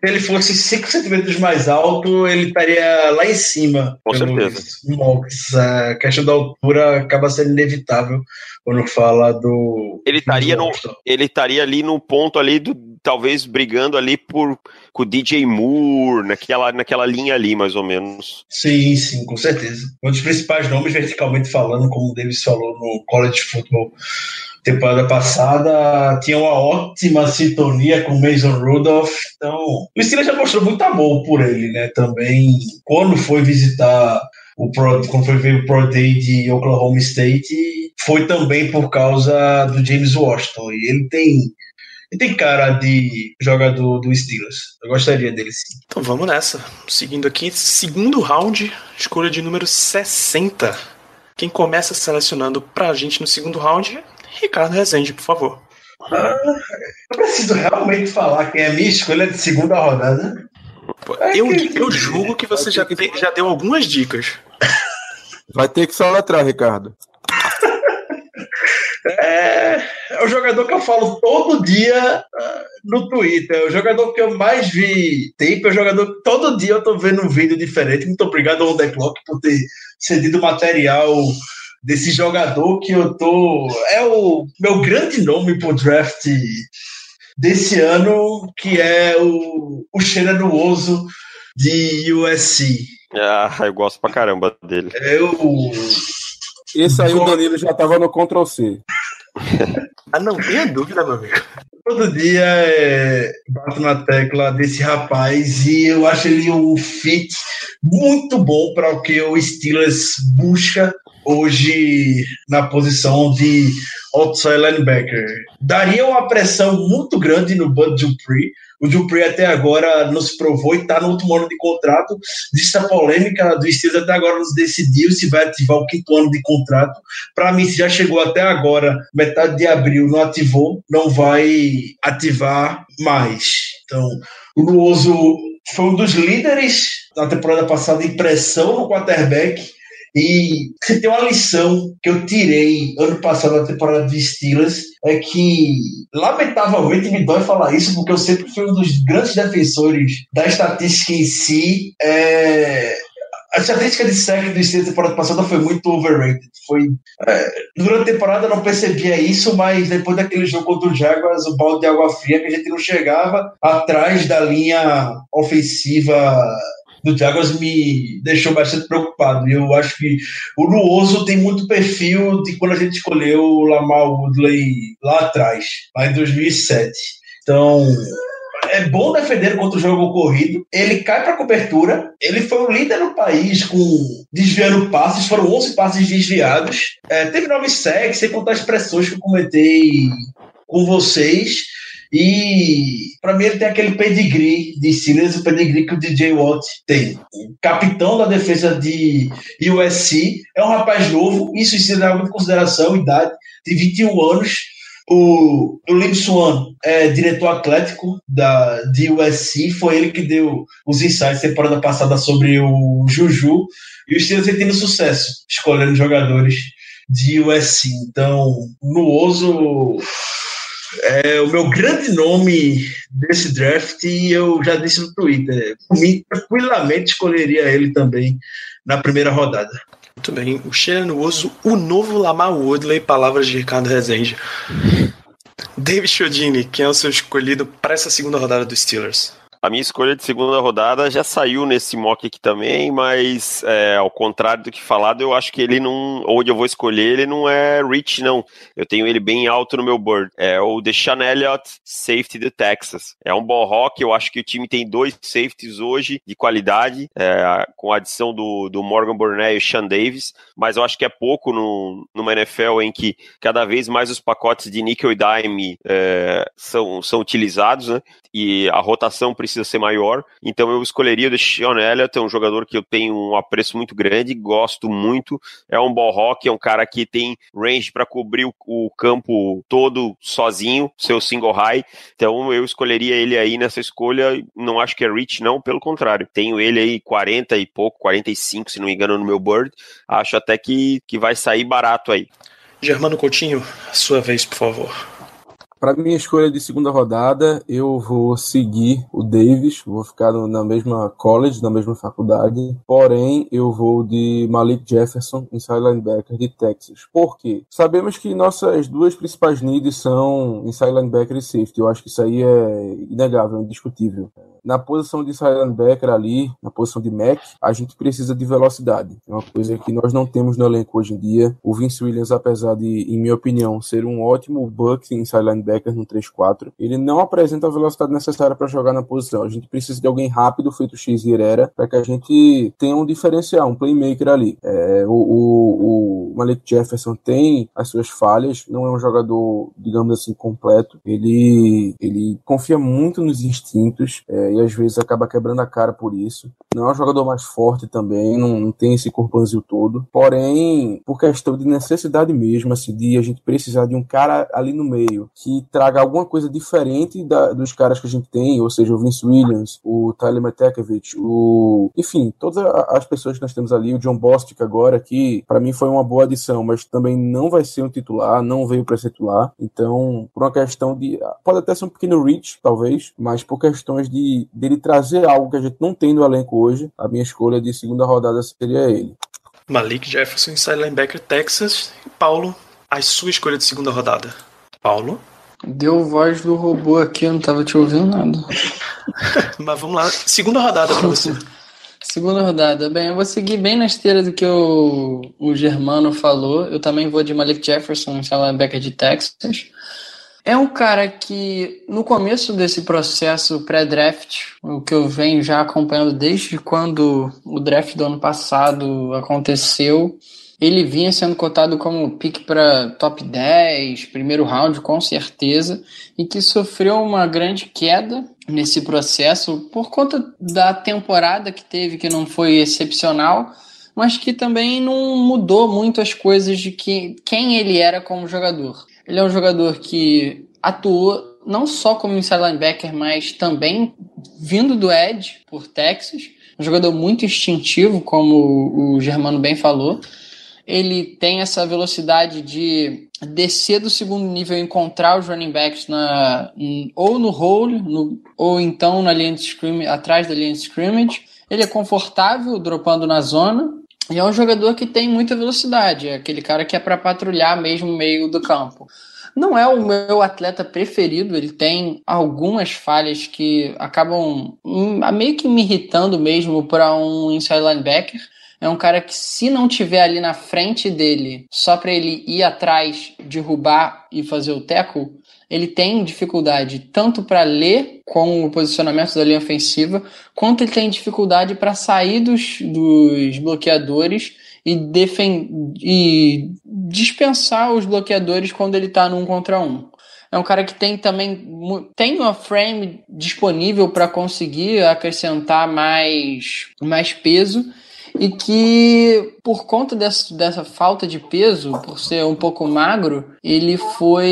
se ele fosse 5 centímetros mais alto, ele estaria lá em cima. Com certeza. Mocks. A questão da altura acaba sendo inevitável quando fala do. Ele estaria no, ele estaria ali no ponto ali do talvez brigando ali por com o DJ Moore naquela naquela linha ali mais ou menos. Sim, sim, com certeza. Um dos principais nomes verticalmente falando, como o Davis falou no college football temporada passada tinha uma ótima sintonia com Mason Rudolph. Então, o Steelers já mostrou muito amor por ele, né? Também, quando foi visitar o Pro, quando foi ver o Pro Day de Oklahoma State, foi também por causa do James Washington. E ele tem ele tem cara de jogador do Steelers. Eu gostaria dele sim. Então vamos nessa. Seguindo aqui, segundo round, escolha de número 60. Quem começa selecionando pra gente no segundo round Ricardo Rezende, por favor. Ah, eu preciso realmente falar quem é a minha escolha de segunda rodada. Eu, eu julgo que você já, te, já deu algumas dicas. Vai ter que soletrar, Ricardo. É, o jogador que eu falo todo dia uh, no Twitter. É o jogador que eu mais vi tape. É o jogador que todo dia eu tô vendo um vídeo diferente. Muito obrigado ao The Clock por ter cedido material desse jogador que eu tô. É o meu grande nome pro draft desse ano, que é o, o Xena Oso de USC. Ah, eu gosto pra caramba dele. Eu. Esse aí o Danilo já tava no Ctrl C. ah, não tenha dúvida, meu amigo. Todo dia é, bato na tecla desse rapaz e eu acho ele um fit muito bom para o que o Steelers busca hoje na posição de outside linebacker. Daria uma pressão muito grande no Bud Dupree. O Dupree até agora não se provou e está no último ano de contrato. Existe a polêmica do Steelers até agora não decidiu se vai ativar o quinto ano de contrato. Para mim, se já chegou até agora, metade de abril, não ativou, não vai ativar mais. Então, o Luoso foi um dos líderes na temporada passada em pressão no quarterback e se tem uma lição que eu tirei ano passado da temporada de Steelers é que, lamentavelmente, me dói falar isso, porque eu sempre fui um dos grandes defensores da estatística em si. É, a estatística de sec do Steelers temporada passada foi muito overrated. Foi, é, durante a temporada eu não percebia isso, mas depois daquele jogo contra o Jaguars, o balde de água fria, que a gente não chegava atrás da linha ofensiva do Jaguars me deixou bastante preocupado. Eu acho que o Luoso tem muito perfil de quando a gente escolheu o Lamar Woodley lá atrás, lá em 2007. Então, é bom defender contra o jogo corrido. Ele cai para cobertura. Ele foi o líder no país com desviando passes. Foram 11 passes desviados. É, teve nove sacks, sem contar as pressões que eu comentei com vocês. E para mim ele tem aquele pedigree de Steelers, o pedigree que o DJ Watt tem. Capitão da defesa de USC é um rapaz novo, isso se dá em consideração, idade de 21 anos. O, o Lim Swan é diretor atlético da, de USC, foi ele que deu os insights temporada passada sobre o Juju. E o Steelers tem tido sucesso escolhendo jogadores de USC. Então, Nuoso é o meu grande nome desse draft e eu já disse no Twitter. Por mim, tranquilamente escolheria ele também na primeira rodada. Muito bem. O Xenuoso, o novo Lamar Woodley, palavras de Ricardo Rezende. David Chiodini, quem é o seu escolhido para essa segunda rodada dos Steelers? A minha escolha de segunda rodada já saiu nesse mock aqui também, mas é, ao contrário do que falado, eu acho que ele não. Onde eu vou escolher, ele não é rich, não. Eu tenho ele bem alto no meu board. É o Deshaun Elliott, safety do Texas. É um ball rock, eu acho que o time tem dois safeties hoje de qualidade, é, com a adição do, do Morgan Burnett e o Sean Davis, mas eu acho que é pouco no, numa NFL em que cada vez mais os pacotes de nickel e dime é, são, são utilizados, né? E a rotação precisa ser maior. Então eu escolheria o Sean Elliott, é um jogador que eu tenho um apreço muito grande, gosto muito. É um ball rock, é um cara que tem range para cobrir o, o, campo todo sozinho, seu single high. Então eu escolheria ele aí nessa escolha. Não acho que é rich, não, pelo contrário. Tenho ele aí 40 e pouco, 45, se não me engano, no meu board. Acho até que, que vai sair barato aí. Germano Coutinho, sua vez, por favor. Para minha escolha de segunda rodada, eu vou seguir o Davis, vou ficar na mesma college, na mesma faculdade. Porém, eu vou de Malik Jefferson, inside linebacker de Texas. Por quê? Sabemos que nossas duas principais needs são inside linebacker e safety. Eu acho que isso aí é inegável, indiscutível. Na posição de inside linebacker ali, na posição de Mac, a gente precisa de velocidade. É uma coisa que nós não temos no elenco hoje em dia. O Vince Williams, apesar de, em minha opinião, ser um ótimo buck inside linebacker, linebacker no 3-4. Ele não apresenta a velocidade necessária para jogar na posição. A gente precisa de alguém rápido, feito X e Herrera, para que a gente tenha um diferencial, um playmaker ali. É, o, o, o, Malik Jefferson tem as suas falhas, não é um jogador, digamos assim, completo. Ele, ele confia muito nos instintos é, e às vezes acaba quebrando a cara por isso. Não é um jogador mais forte também, não, não tem esse corpanzil todo. Porém, por questão de necessidade mesmo, assim, de a gente precisar de um cara ali no meio que traga alguma coisa diferente da, dos caras que a gente tem, ou seja, o Vince Williams, o Tyler Matekevich, o. Enfim, todas as pessoas que nós temos ali, o John Bostic agora, que para mim foi uma boa adição, mas também não vai ser um titular, não veio para ser titular. Então, por uma questão de. Pode até ser um pequeno reach, talvez, mas por questões de dele trazer algo que a gente não tem no elenco hoje, a minha escolha de segunda rodada seria ele. Malik Jefferson, inside linebacker Texas. Paulo, a sua escolha de segunda rodada. Paulo? Deu voz do robô aqui, eu não tava te ouvindo nada. Mas vamos lá, segunda rodada para você. Segunda rodada. Bem, eu vou seguir bem na esteira do que o, o Germano falou. Eu também vou de Malik Jefferson, linebacker de Texas. É um cara que, no começo desse processo pré-draft, o que eu venho já acompanhando desde quando o draft do ano passado aconteceu, ele vinha sendo cotado como pick para top 10, primeiro round, com certeza, e que sofreu uma grande queda nesse processo por conta da temporada que teve, que não foi excepcional, mas que também não mudou muito as coisas de que, quem ele era como jogador. Ele é um jogador que atuou não só como inside linebacker, mas também vindo do edge por Texas. Um jogador muito instintivo, como o Germano bem falou ele tem essa velocidade de descer do segundo nível e encontrar os running backs na, ou no hole, no, ou então na linha de scrimmage, atrás da linha de scrimmage. Ele é confortável dropando na zona. E é um jogador que tem muita velocidade, é aquele cara que é para patrulhar mesmo meio do campo. Não é o meu atleta preferido, ele tem algumas falhas que acabam hum, meio que me irritando mesmo para um inside linebacker. É um cara que, se não tiver ali na frente dele, só para ele ir atrás, derrubar e fazer o tackle, ele tem dificuldade tanto para ler com o posicionamento da linha ofensiva, quanto ele tem dificuldade para sair dos, dos bloqueadores e, defend... e dispensar os bloqueadores quando ele está num contra um. É um cara que tem também tem uma frame disponível para conseguir acrescentar mais, mais peso e que por conta dessa, dessa falta de peso, por ser um pouco magro, ele foi.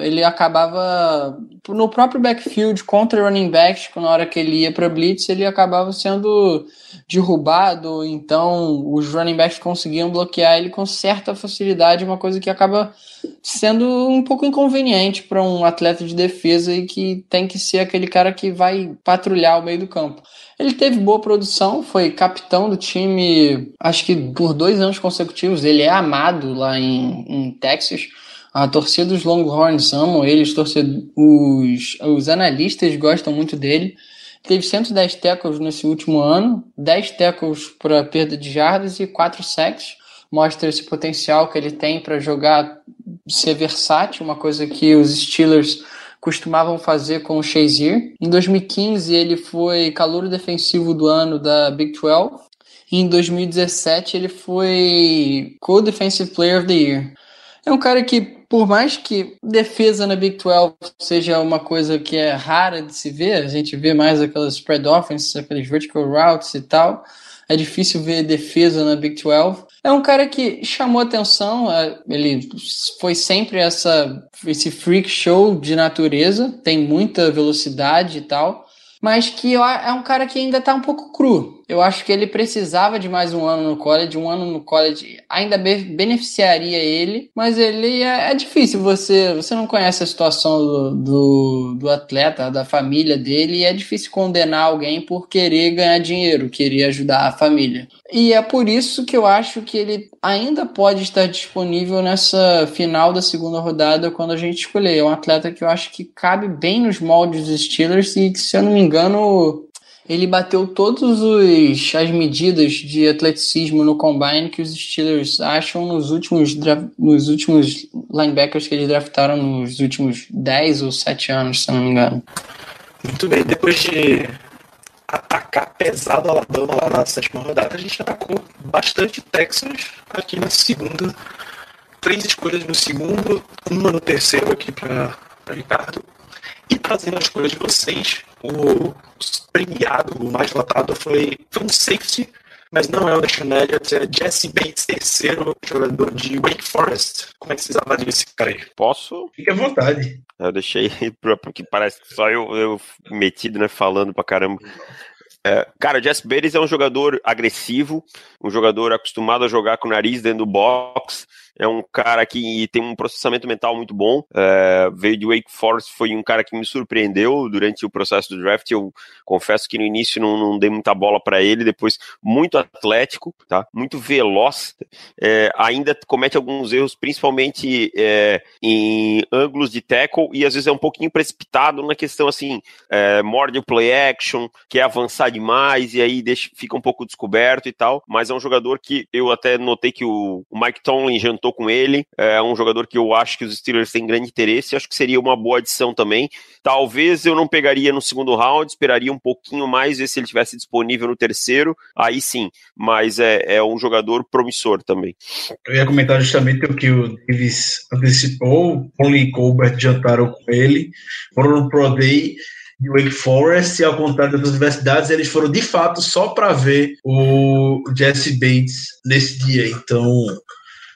ele acabava no próprio backfield contra running backs, na hora que ele ia para blitz, ele acabava sendo derrubado, então os running backs conseguiam bloquear ele com certa facilidade, uma coisa que acaba sendo um pouco inconveniente para um atleta de defesa e que tem que ser aquele cara que vai patrulhar o meio do campo. Ele teve boa produção, foi capitão do time, acho que por dois anos consecutivos. Ele é amado lá em, em Texas. A torcida dos Longhorns amam ele, os, os, os analistas gostam muito dele. Teve 110 tackles nesse último ano, 10 tackles para perda de jardas e 4 sacks. Mostra esse potencial que ele tem para jogar, ser versátil, uma coisa que os Steelers costumavam fazer com o Shazier. Em 2015, ele foi calouro defensivo do ano da Big 12. Em 2017, ele foi Co-Defensive Player of the Year. É um cara que por mais que defesa na Big 12 seja uma coisa que é rara de se ver, a gente vê mais aquelas spread offenses, aqueles vertical routes e tal, é difícil ver defesa na Big 12. É um cara que chamou atenção, é, ele foi sempre essa, esse freak show de natureza, tem muita velocidade e tal, mas que é um cara que ainda está um pouco cru. Eu acho que ele precisava de mais um ano no college. Um ano no college ainda beneficiaria ele, mas ele é, é difícil. Você, você não conhece a situação do, do, do, atleta, da família dele, e é difícil condenar alguém por querer ganhar dinheiro, querer ajudar a família. E é por isso que eu acho que ele ainda pode estar disponível nessa final da segunda rodada quando a gente escolher. É um atleta que eu acho que cabe bem nos moldes dos Steelers e que, se eu não me engano, ele bateu todas as medidas de atleticismo no combine que os Steelers acham nos últimos, nos últimos linebackers que eles draftaram nos últimos 10 ou 7 anos, se não me engano. Muito bem, depois de atacar pesado a Alabama lá na sétima rodada, a gente atacou bastante Texas aqui na segunda. Três escolhas no segundo, uma no terceiro aqui para Ricardo. E trazendo a escolha de vocês, o premiado, o mais votado foi, foi um safety, mas não é o Deshaun Elliott, é Jesse Bates, terceiro jogador de Wake Forest. Como é que vocês avaliam esse cara aí? Posso? Fique à vontade. Eu deixei porque parece que só eu, eu metido, né, falando pra caramba. É, cara, o Jesse Bates é um jogador agressivo, um jogador acostumado a jogar com o nariz dentro do box, é um cara que tem um processamento mental muito bom. É, veio de Wake Forest, foi um cara que me surpreendeu durante o processo do draft. Eu confesso que no início não, não dei muita bola para ele, depois muito atlético, tá? Muito veloz. É, ainda comete alguns erros, principalmente é, em ângulos de tackle e às vezes é um pouquinho precipitado na questão assim, é, morde o play action, quer avançar demais e aí deixa, fica um pouco descoberto e tal. Mas é um jogador que eu até notei que o, Mike Tomlin jantou com ele. É um jogador que eu acho que os Steelers têm grande interesse. Acho que seria uma boa adição também. Talvez eu não pegaria no segundo round, esperaria um pouquinho mais, ver se ele tivesse disponível no terceiro. Aí sim, mas é, é um jogador promissor também. Eu ia comentar justamente o que o Davis antecipou. Conley e Colbert jantaram com ele, foram no Pro Day de Wake Forest, e ao contrário das universidades, eles foram de fato só para ver o Jesse Bates nesse dia. Então,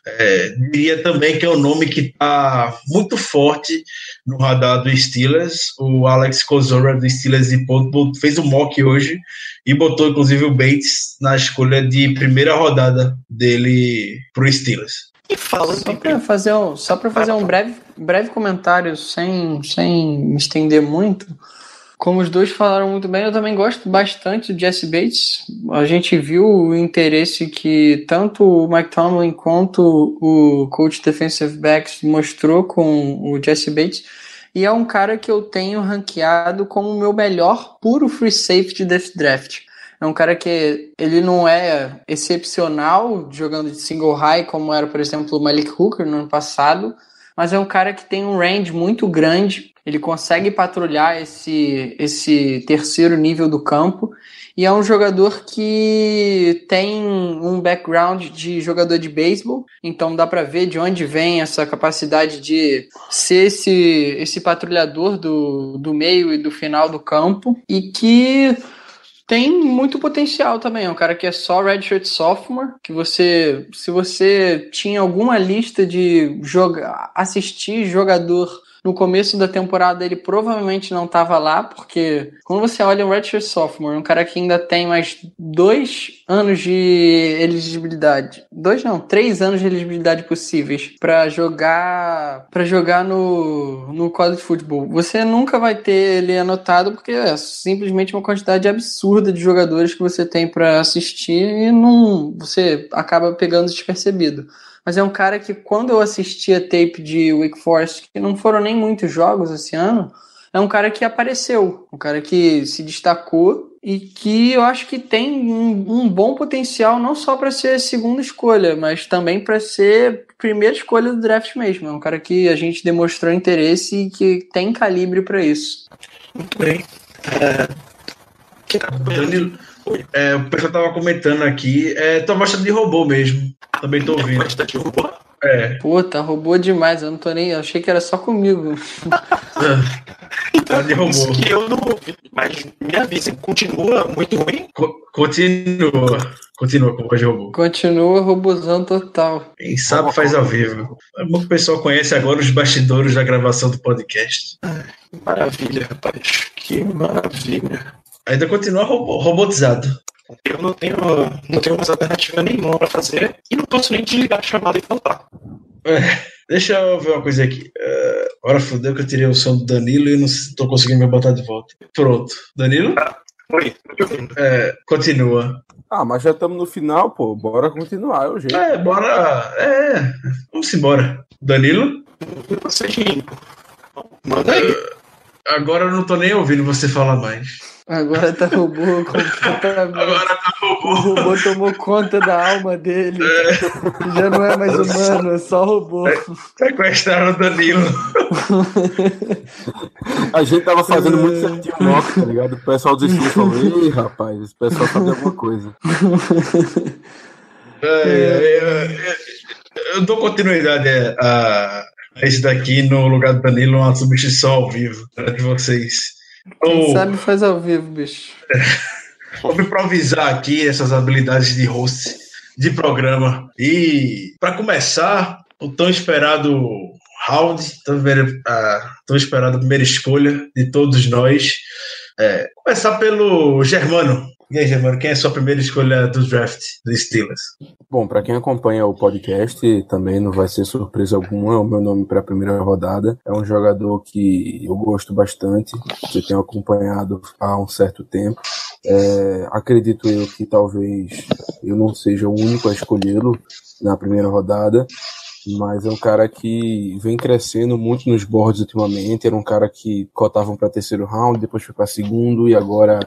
é, diria também que é um nome que está muito forte no radar do Steelers. O Alex Kozora do Steelers e fez um mock hoje e botou inclusive o Bates na escolha de primeira rodada dele para o Steelers. E falando só para fazer um, só para fazer um breve, breve comentário sem, sem me estender muito. Como os dois falaram muito bem, eu também gosto bastante do Jesse Bates. A gente viu o interesse que tanto o Mike Tomlin quanto o coach defensive backs mostrou com o Jesse Bates. E é um cara que eu tenho ranqueado como o meu melhor puro free safety desse draft. É um cara que ele não é excepcional jogando de single high, como era, por exemplo, o Malik Hooker no ano passado, mas é um cara que tem um range muito grande, ele consegue patrulhar esse, esse terceiro nível do campo. E é um jogador que tem um background de jogador de beisebol, então dá para ver de onde vem essa capacidade de ser esse, esse patrulhador do, do meio e do final do campo. E que tem muito potencial também. É um cara que é só redshirt sophomore, que você, se você tinha alguma lista de joga, assistir jogador no começo da temporada ele provavelmente não estava lá, porque quando você olha o Redshirt Sophomore, um cara que ainda tem mais dois anos de elegibilidade, dois não, três anos de elegibilidade possíveis para jogar para jogar no, no college football, você nunca vai ter ele anotado porque é simplesmente uma quantidade absurda de jogadores que você tem para assistir e não você acaba pegando despercebido mas é um cara que quando eu assisti a tape de Wake Forest, que não foram nem muitos jogos esse ano, é um cara que apareceu, um cara que se destacou e que eu acho que tem um, um bom potencial não só para ser segunda escolha, mas também para ser primeira escolha do draft mesmo. É um cara que a gente demonstrou interesse e que tem calibre para isso. Muito bem. É... Tá Danilo, é, o pessoal tava comentando aqui, é, tô gostando de robô mesmo. Também tô ouvindo. Bastante robô? É. Puta, roubou demais. Eu não tô nem. Eu achei que era só comigo. Então, Tá de robô. isso que eu não ouvi. Mas me avisem, continua muito ruim? Co- continua. Continua com o de robô. Continua robozão total. Quem sabe faz ao vivo. É bom que o pessoal conhece agora os bastidores da gravação do podcast. Maravilha, rapaz. Que maravilha. Ainda continua robotizado. Eu não tenho, não tenho mais alternativa nenhuma pra fazer e não posso nem desligar a chamada e faltar. É, deixa eu ver uma coisa aqui. É, agora fodeu que eu tirei o som do Danilo e não tô conseguindo me botar de volta. Pronto. Danilo? Oi, tô te ouvindo. É, continua. Ah, mas já estamos no final, pô. Bora continuar, é o jeito. É, bora. É, vamos embora. Danilo? Você Manda aí. Agora eu não tô nem ouvindo você falar mais. Agora tá robô completamente. Agora tá O robô. robô tomou conta da alma dele. Já não é mais humano, é só robô. Sequestraram o Danilo. A gente tava fazendo muito certinho o tá ligado? O pessoal dos estúdios falou, ei, rapaz, esse pessoal sabe alguma coisa. É, é, é, eu dou continuidade a, a esse daqui no lugar do Danilo, uma substituição ao vivo para de vocês. Quem Então, sabe faz ao vivo, bicho. vamos improvisar aqui essas habilidades de host de programa. E para começar, o tão esperado round, tão, a tão esperada primeira escolha de todos nós. É, começar pelo Germano. E aí, Germano, quem é a sua primeira escolha do draft do Steelers? Bom, pra quem acompanha o podcast, também não vai ser surpresa alguma, é o meu nome para a primeira rodada. É um jogador que eu gosto bastante, que eu tenho acompanhado há um certo tempo. É, acredito eu que talvez eu não seja o único a escolhê-lo na primeira rodada, mas é um cara que vem crescendo muito nos boards ultimamente. Era um cara que cotavam para terceiro round, depois foi para segundo e agora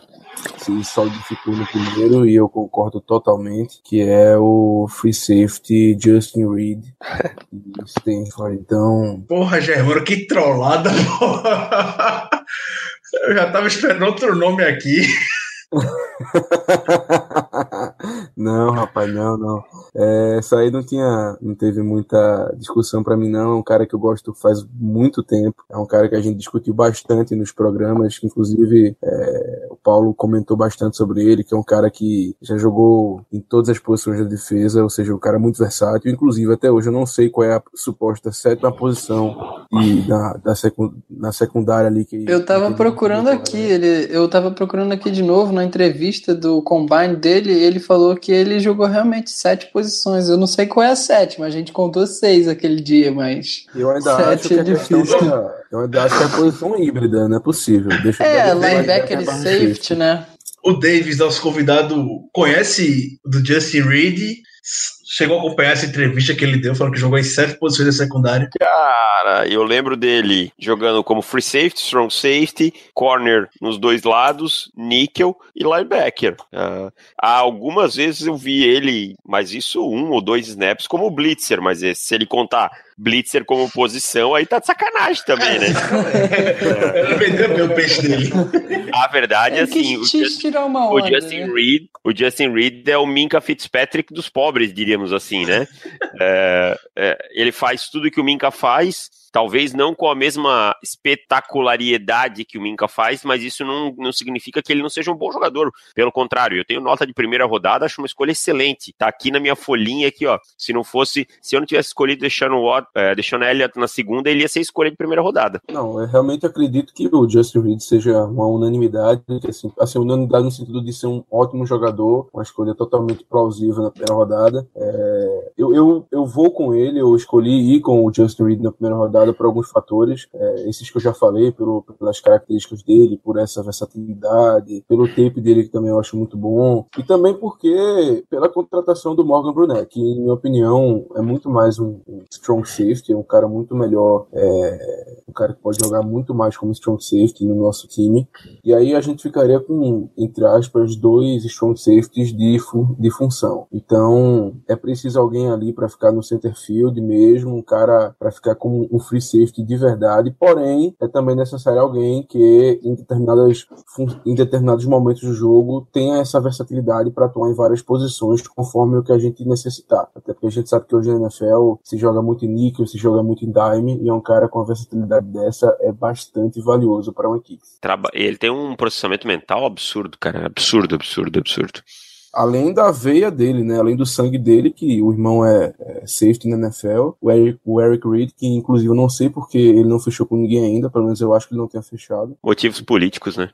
se solidificou no primeiro. E eu concordo totalmente que é o free safety Justin Reed Stanford. Então, Porra, Germano, que trollada, porra. Eu já tava esperando outro nome aqui. não, rapaz, não, não. É, essa aí não tinha, não teve muita discussão pra mim, não. É um cara que eu gosto faz muito tempo. É um cara que a gente discutiu bastante nos programas, inclusive é, Paulo comentou bastante sobre ele, que é um cara que já jogou em todas as posições da defesa, ou seja, um cara muito versátil. Inclusive, até hoje eu não sei qual é a suposta sétima posição e na, da secund, na secundária ali que Eu tava que procurando aqui, ele, eu tava procurando aqui de novo na entrevista do combine dele, ele falou que ele jogou realmente sete posições. Eu não sei qual é a sétima, a gente contou seis aquele dia, mas Eu ainda Sete acho que é a questão difícil. da, Eu acho que é a posição híbrida, não é possível. Deixa É, dar- linebacker e safety, né? O Davis, nosso convidado, conhece do Justin Reed. Chegou a acompanhar essa entrevista que ele deu, falando que jogou em sete posições da secundária. Cara, eu lembro dele jogando como free safety, strong safety, corner nos dois lados, nickel e linebacker. Há algumas vezes eu vi ele, mas isso um ou dois snaps como blitzer, mas esse, se ele contar blitzer como posição, aí tá de sacanagem também, né? Ele vendeu bem o peixe dele. A verdade é assim, o Justin, uma o onda, Justin né? Reed, o Justin Reed é o Minka Fitzpatrick dos pobres, diríamos assim, né? É, é, ele faz tudo que o Minka faz, talvez não com a mesma espetaculariedade que o Minka faz, mas isso não, não significa que ele não seja um bom jogador. Pelo contrário, eu tenho nota de primeira rodada, acho uma escolha excelente. Tá aqui na minha folhinha aqui, ó. Se não fosse, se eu não tivesse escolhido Deshaun, Watt, é, Deshaun Elliott na segunda, ele ia ser escolha de primeira rodada. Não, eu realmente acredito que o Justin Reed seja uma unanimidade, assim, assim, unanimidade no sentido de ser um ótimo jogador, uma escolha totalmente plausível na primeira rodada. É, eu, eu, eu vou com ele, eu escolhi ir com o Justin Reed na primeira rodada por alguns fatores, é, esses que eu já falei, pelo, pelas características dele, por essa versatilidade, pelo tape dele que também eu acho muito bom, e também porque pela contratação do Morgan Brunet, que, em minha opinião, é muito mais um, um strong safety, é um cara muito melhor, é, um cara que pode jogar muito mais como strong safety no nosso time. E aí a gente ficaria com, entre aspas, dois strong safeties de, de função. Então é preciso alguém ali para ficar no center field mesmo, um cara para ficar como um free safety de verdade. Porém, é também necessário alguém que em determinadas em determinados momentos do jogo tenha essa versatilidade para atuar em várias posições conforme o que a gente necessitar. Até porque a gente sabe que hoje na NFL se joga muito em níquel, se joga muito em dime, e é um cara com a versatilidade dessa é bastante valioso para uma equipe. Ele tem um processamento mental absurdo, cara. Absurdo, absurdo, absurdo. Além da veia dele, né? Além do sangue dele, que o irmão é, é safety na NFL, o Eric, o Eric Reed, que inclusive eu não sei porque ele não fechou com ninguém ainda, pelo menos eu acho que ele não tenha fechado. Motivos políticos, né?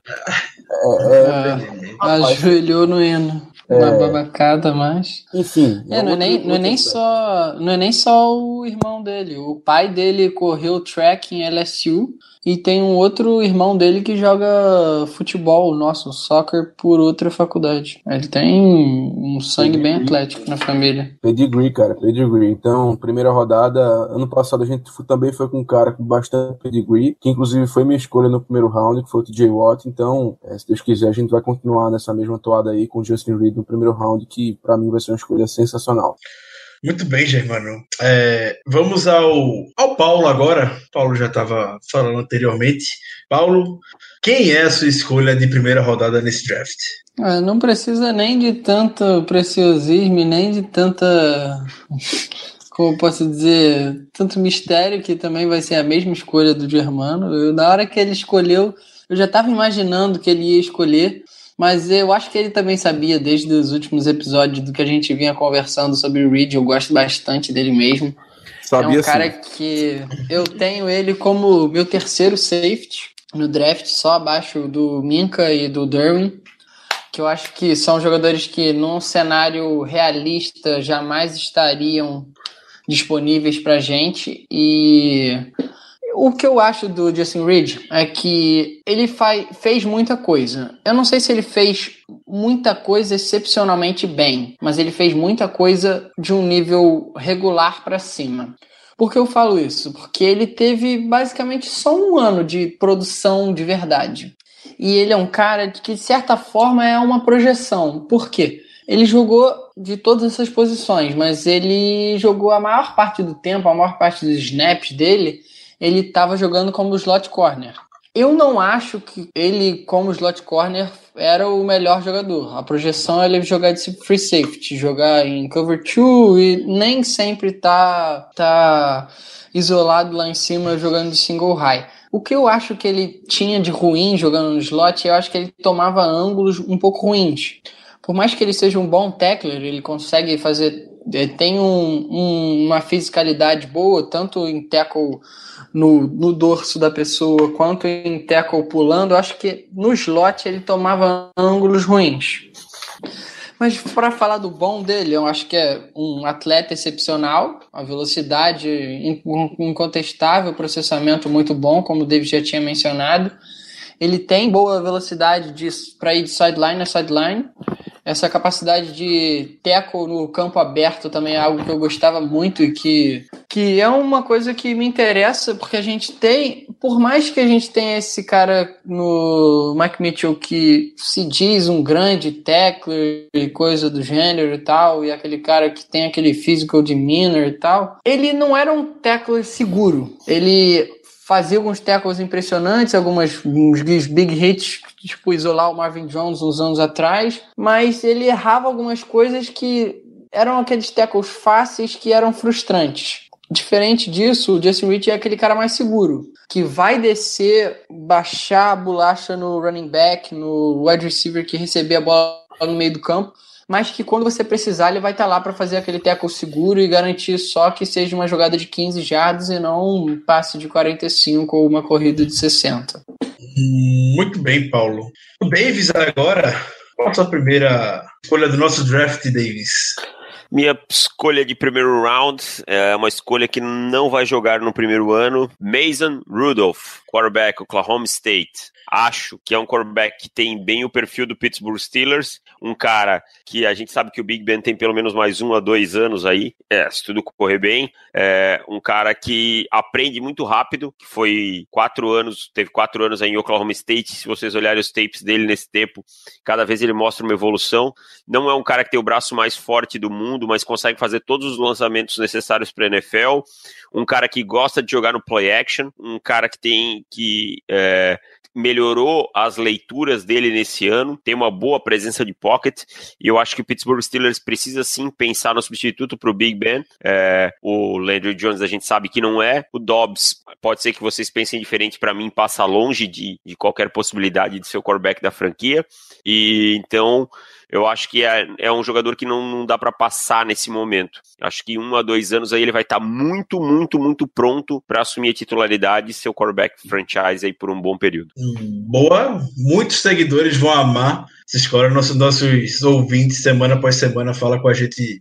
É, é, Ah, ajoelhou no hino. Uma babacada, mas. enfim. É, não é, nem, não, é nem só, não é nem só o irmão dele. O pai dele correu track em LSU e tem um outro irmão dele que joga futebol, nosso, soccer, por outra faculdade. Ele tem um sangue bem atlético na família. Pedigree, cara, pedigree. Então, primeira rodada, ano passado a gente também foi com um cara com bastante pedigree, que inclusive foi minha escolha no primeiro round, que foi o TJ Watt. Então, é, se Deus quiser, a gente vai continuar nessa mesma toada aí com o Justin Reed no primeiro round, que pra mim vai ser uma escolha sensacional. Muito bem, Germano. É, vamos ao, ao Paulo agora. O Paulo já estava falando anteriormente. Paulo, quem é a sua escolha de primeira rodada nesse draft? Ah, não precisa nem de tanto preciosismo, nem de tanta. Como posso dizer? Tanto mistério que também vai ser a mesma escolha do Germano. Eu, na hora que ele escolheu, eu já estava imaginando que ele ia escolher, mas eu acho que ele também sabia desde os últimos episódios do que a gente vinha conversando sobre o Reed. Eu gosto bastante dele mesmo. Sabia é um cara sim. que eu tenho ele como meu terceiro safety no draft, só abaixo do Minka e do Derwin, que eu acho que são jogadores que num cenário realista jamais estariam disponíveis pra gente e o que eu acho do Justin Reed é que ele faz, fez muita coisa. Eu não sei se ele fez muita coisa excepcionalmente bem, mas ele fez muita coisa de um nível regular para cima. Por que eu falo isso? Porque ele teve basicamente só um ano de produção de verdade. E ele é um cara que, de certa forma, é uma projeção. Por quê? Ele jogou de todas essas posições, mas ele jogou a maior parte do tempo, a maior parte dos snaps dele, ele estava jogando como slot corner. Eu não acho que ele, como slot corner, era o melhor jogador. A projeção é ele jogar de free safety, jogar em cover 2 e nem sempre tá, tá isolado lá em cima jogando de single high. O que eu acho que ele tinha de ruim jogando no slot, eu acho que ele tomava ângulos um pouco ruins. Por mais que ele seja um bom tackler, ele consegue fazer. Tem um, um, uma fisicalidade boa, tanto em tackle no, no dorso da pessoa quanto em tackle pulando. Eu acho que no slot ele tomava ângulos ruins. Mas para falar do bom dele, eu acho que é um atleta excepcional, a velocidade incontestável, processamento muito bom, como o David já tinha mencionado. Ele tem boa velocidade para ir de sideline a sideline. Essa capacidade de teco no campo aberto também é algo que eu gostava muito e que, que é uma coisa que me interessa, porque a gente tem, por mais que a gente tenha esse cara no Mike Mitchell que se diz um grande tackler e coisa do gênero e tal, e aquele cara que tem aquele physical demeanor e tal, ele não era um tackler seguro. Ele fazia alguns tackles impressionantes, algumas uns big hits, tipo isolar o Marvin Jones uns anos atrás, mas ele errava algumas coisas que eram aqueles tackles fáceis que eram frustrantes. Diferente disso, o Justin Rich é aquele cara mais seguro, que vai descer, baixar a bolacha no running back, no wide receiver que receber a bola no meio do campo mas que quando você precisar ele vai estar tá lá para fazer aquele tackle seguro e garantir só que seja uma jogada de 15 jardas e não um passe de 45 ou uma corrida de 60. Muito bem, Paulo. O Davis agora, qual a sua primeira escolha do nosso draft, Davis? Minha escolha de primeiro round é uma escolha que não vai jogar no primeiro ano. Mason Rudolph, quarterback Oklahoma State. Acho que é um quarterback que tem bem o perfil do Pittsburgh Steelers, um cara que a gente sabe que o Big Ben tem pelo menos mais um a dois anos aí, é, se tudo correr bem, é um cara que aprende muito rápido, que foi quatro anos, teve quatro anos aí em Oklahoma State, se vocês olharem os tapes dele nesse tempo, cada vez ele mostra uma evolução, não é um cara que tem o braço mais forte do mundo, mas consegue fazer todos os lançamentos necessários para NFL, um cara que gosta de jogar no play action, um cara que tem que é, melhorou as leituras dele nesse ano, tem uma boa presença de pocket, e eu acho que o Pittsburgh Steelers precisa sim pensar no substituto para o Big Ben. É, o Landry Jones a gente sabe que não é, o Dobbs pode ser que vocês pensem diferente, para mim passa longe de, de qualquer possibilidade de ser o quarterback da franquia, e então eu acho que é, é um jogador que não, não dá para passar nesse momento. Acho que um a dois anos aí ele vai estar tá muito, muito, muito pronto para assumir a titularidade e ser o quarterback franchise aí por um bom período. Hum, boa, muitos seguidores vão amar essa escola. Nossos, nossos ouvintes, semana após semana, fala com a gente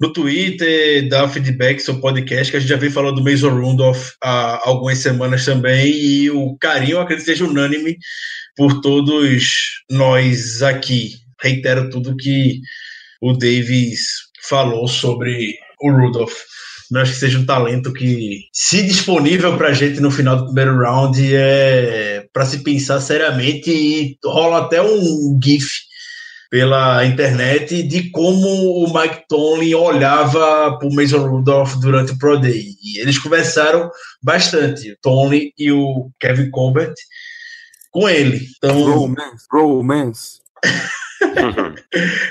no Twitter, dá feedback o podcast, que a gente já vem falando do Mason Rudolph há algumas semanas também, e o carinho, acredito que seja unânime por todos nós aqui reitero tudo que o Davis falou sobre o Rudolph. Não acho que seja um talento que, se disponível para a gente no final do primeiro round, é para se pensar seriamente e rola até um GIF pela internet de como o Mike Tomlin olhava para o Mason Rudolph durante o Pro Day. E eles conversaram bastante, o Tomlin e o Kevin Colbert, com ele. Então, romance, romance.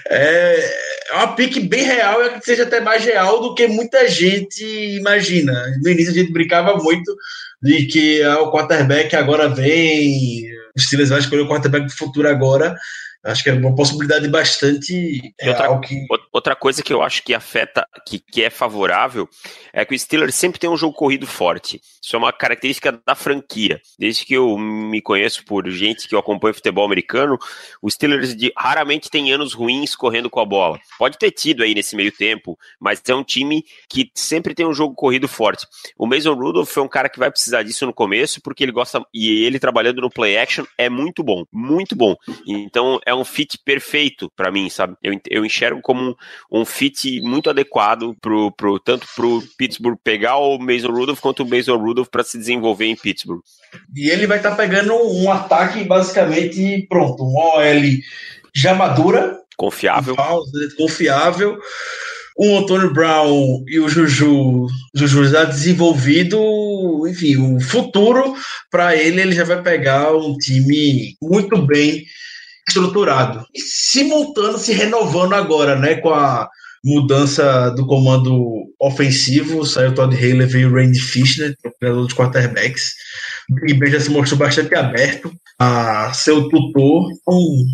É, é uma pique bem real e que seja até mais real do que muita gente imagina. No início a gente brincava muito de que ah, o quarterback agora vem, o Steelers vai escolher o quarterback do futuro agora. Acho que é uma possibilidade bastante outra, que... outra coisa que eu acho que afeta, que, que é favorável, é que o Steelers sempre tem um jogo corrido forte. Isso é uma característica da franquia. Desde que eu me conheço por gente que eu acompanho futebol americano, o Steelers de, raramente tem anos ruins correndo com a bola. Pode ter tido aí nesse meio tempo, mas é um time que sempre tem um jogo corrido forte. O Mason Rudolph foi um cara que vai precisar disso no começo, porque ele gosta, e ele trabalhando no play action é muito bom, muito bom. Então é um fit perfeito para mim, sabe? Eu, eu enxergo como um, um fit muito adequado pro, pro, tanto pro Pittsburgh pegar o Mason Rudolph quanto o Mason Rudolph para se desenvolver em Pittsburgh. E ele vai estar tá pegando um ataque basicamente pronto, um OL já madura, confiável, confiável o Antônio Brown e o Juju, Juju já desenvolvido, enfim, o futuro para ele, ele já vai pegar um time muito bem estruturado. E se renovando agora, né, com a mudança do comando ofensivo, saiu Todd Haley, veio Randy Fishner, treinador de quarterbacks. O Ben já se mostrou bastante aberto a seu tutor, um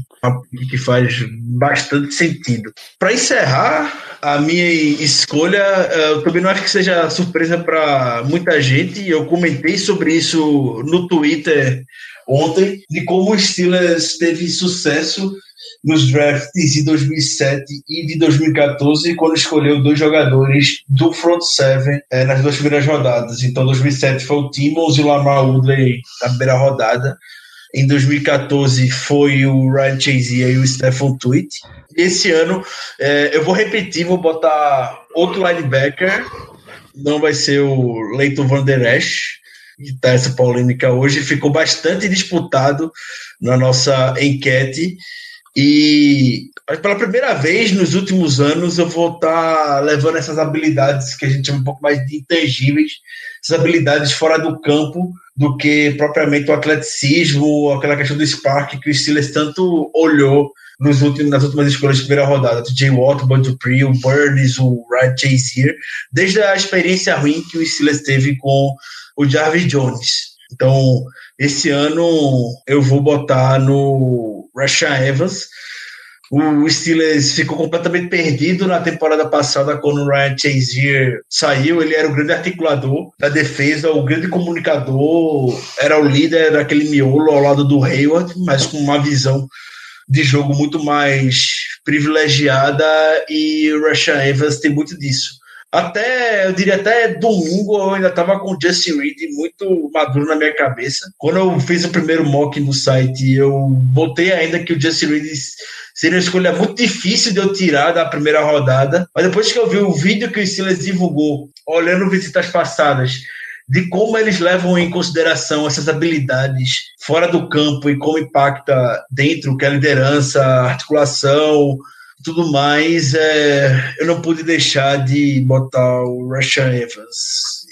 que faz bastante sentido. Para encerrar, a minha escolha, eh, eu também não acho que seja surpresa para muita gente. Eu comentei sobre isso no Twitter ontem, de como o Steelers teve sucesso nos drafts de 2007 e de 2014, quando escolheu dois jogadores do front seven é, nas duas primeiras rodadas. Então, 2007 foi o Timmons e o Lamar Woodley na primeira rodada. Em 2014 foi o Ryan Chazier e o Stephen Tweet. Esse ano é, eu vou repetir, vou botar outro linebacker. Não vai ser o Leighton Van Der Esch, está essa polêmica hoje. Ficou bastante disputado na nossa enquete. E pela primeira vez nos últimos anos eu vou estar tá levando essas habilidades que a gente chama um pouco mais de intangíveis, essas habilidades fora do campo do que propriamente o atleticismo, aquela questão do spark que o Steelers tanto olhou nos últimos, nas últimas escolhas de primeira rodada, o Jay Watt, o Bud Dupree, o Burns, o Ryan Chazier, desde a experiência ruim que o Steelers teve com o Jarvis Jones. Então, esse ano eu vou botar no Rashan Evans. O Steelers ficou completamente perdido na temporada passada quando o Ryan Chazier saiu. Ele era o grande articulador da defesa, o grande comunicador, era o líder daquele miolo ao lado do Hayward, mas com uma visão de jogo muito mais privilegiada e o Evans tem muito disso até, eu diria até domingo, eu ainda estava com o Justin Reed muito maduro na minha cabeça. Quando eu fiz o primeiro mock no site, eu botei ainda que o Justin Reed seria uma escolha muito difícil de eu tirar da primeira rodada. Mas depois que eu vi o vídeo que o Steelers divulgou, olhando visitas passadas, de como eles levam em consideração essas habilidades fora do campo e como impacta dentro, que é a liderança, a articulação, tudo mais, é, eu não pude deixar de botar o Rashan Evans.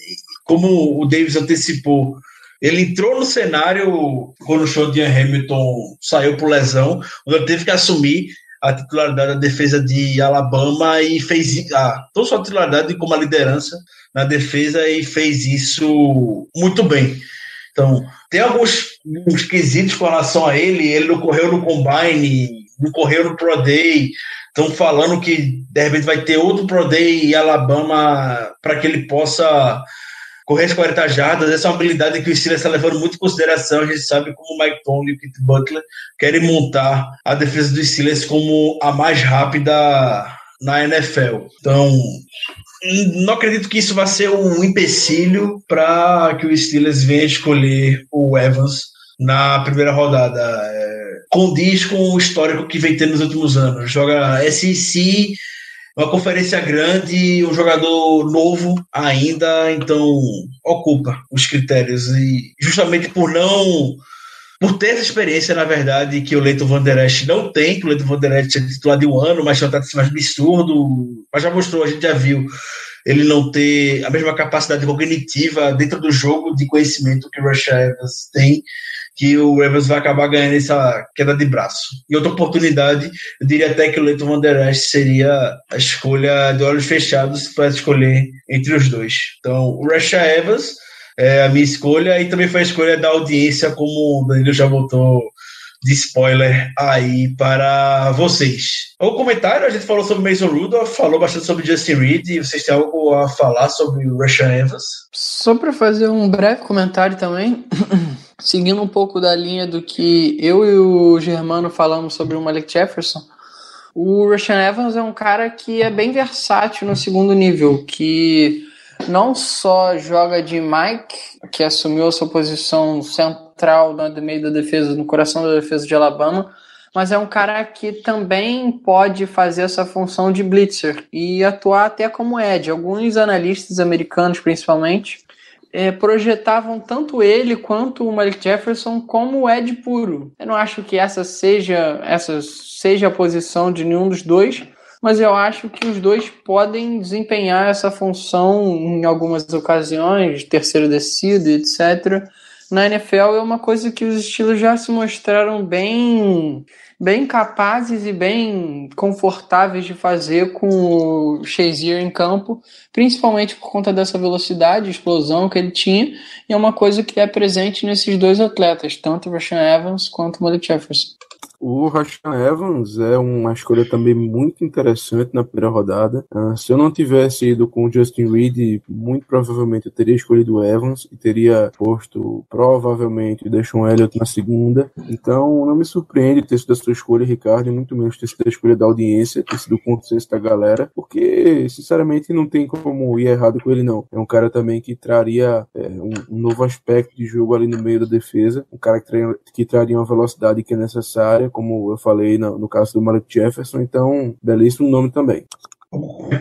Como o Davis antecipou, ele entrou no cenário quando o show de Hamilton saiu por lesão, onde ele teve que assumir a titularidade da defesa de Alabama e fez ah, não só a titularidade como a liderança na defesa e fez isso muito bem. Então, tem alguns uns quesitos com relação a ele, ele não correu no combine, não correu no Pro Day, Estão falando que de repente vai ter outro Pro Day em Alabama para que ele possa correr as 40 jardas. Essa é uma habilidade que o Steelers está levando muito em consideração. A gente sabe como o Mike Tomlin e o Pete Butler querem montar a defesa dos Steelers como a mais rápida na NFL. Então, não acredito que isso vai ser um empecilho para que o Steelers venha escolher o Evans na primeira rodada. É, condiz com o histórico que vem tendo nos últimos anos. Joga SEC, uma conferência grande, um jogador novo ainda, então ocupa os critérios. E justamente por não. Por ter essa experiência, na verdade, que o Leito Van Der Esch não tem, que o Leito Van Der Esch é titular de um ano, mas já está mais absurdo, mas já mostrou, a gente já viu ele não ter a mesma capacidade cognitiva dentro do jogo de conhecimento que o Rush Evans tem que o Evans vai acabar ganhando essa queda de braço. E outra oportunidade, eu diria até que o Leighton Van Der Esch seria a escolha de olhos fechados para escolher entre os dois. Então, o Rasha Evans é a minha escolha e também foi a escolha da audiência, como o Danilo já botou de spoiler aí para vocês. O comentário, a gente falou sobre Mason Rudolph, falou bastante sobre Justin Reed, e vocês têm algo a falar sobre o Rasha Evans? Só para fazer um breve comentário também, seguindo um pouco da linha do que eu e o Germano falamos sobre o Malik Jefferson, o Rashan Evans é um cara que é bem versátil no segundo nível, que não só joga de Mike, que assumiu a sua posição central no meio da defesa, no coração da defesa de Alabama, mas é um cara que também pode fazer essa função de blitzer e atuar até como Ed. Alguns analistas americanos, principalmente, é, projetavam tanto ele quanto o Malik Jefferson como o Ed puro. Eu não acho que essa seja, essa seja a posição de nenhum dos dois, mas eu acho que os dois podem desempenhar essa função em algumas ocasiões, terceiro descido, etc. Na NFL é uma coisa que os estilos já se mostraram bem bem capazes e bem confortáveis de fazer com o Shazier em campo, principalmente por conta dessa velocidade, explosão que ele tinha, e é uma coisa que é presente nesses dois atletas, tanto o Evans quanto o Malik Jefferson. O Rashan Evans é uma escolha também muito interessante na primeira rodada. Uh, se eu não tivesse ido com o Justin Reed, muito provavelmente eu teria escolhido o Evans e teria posto provavelmente o Deshaun Elliott na segunda. Então não me surpreende ter sido a sua escolha, Ricardo, e muito menos ter sido a escolha da audiência, ter sido o consenso da galera, porque sinceramente não tem como ir errado com ele, não. É um cara também que traria é, um, um, novo aspecto de jogo ali no meio da defesa, um cara que, traria, que traria uma velocidade que é necessária, como eu falei no, no caso do Malik Jefferson, então, belíssimo nome também.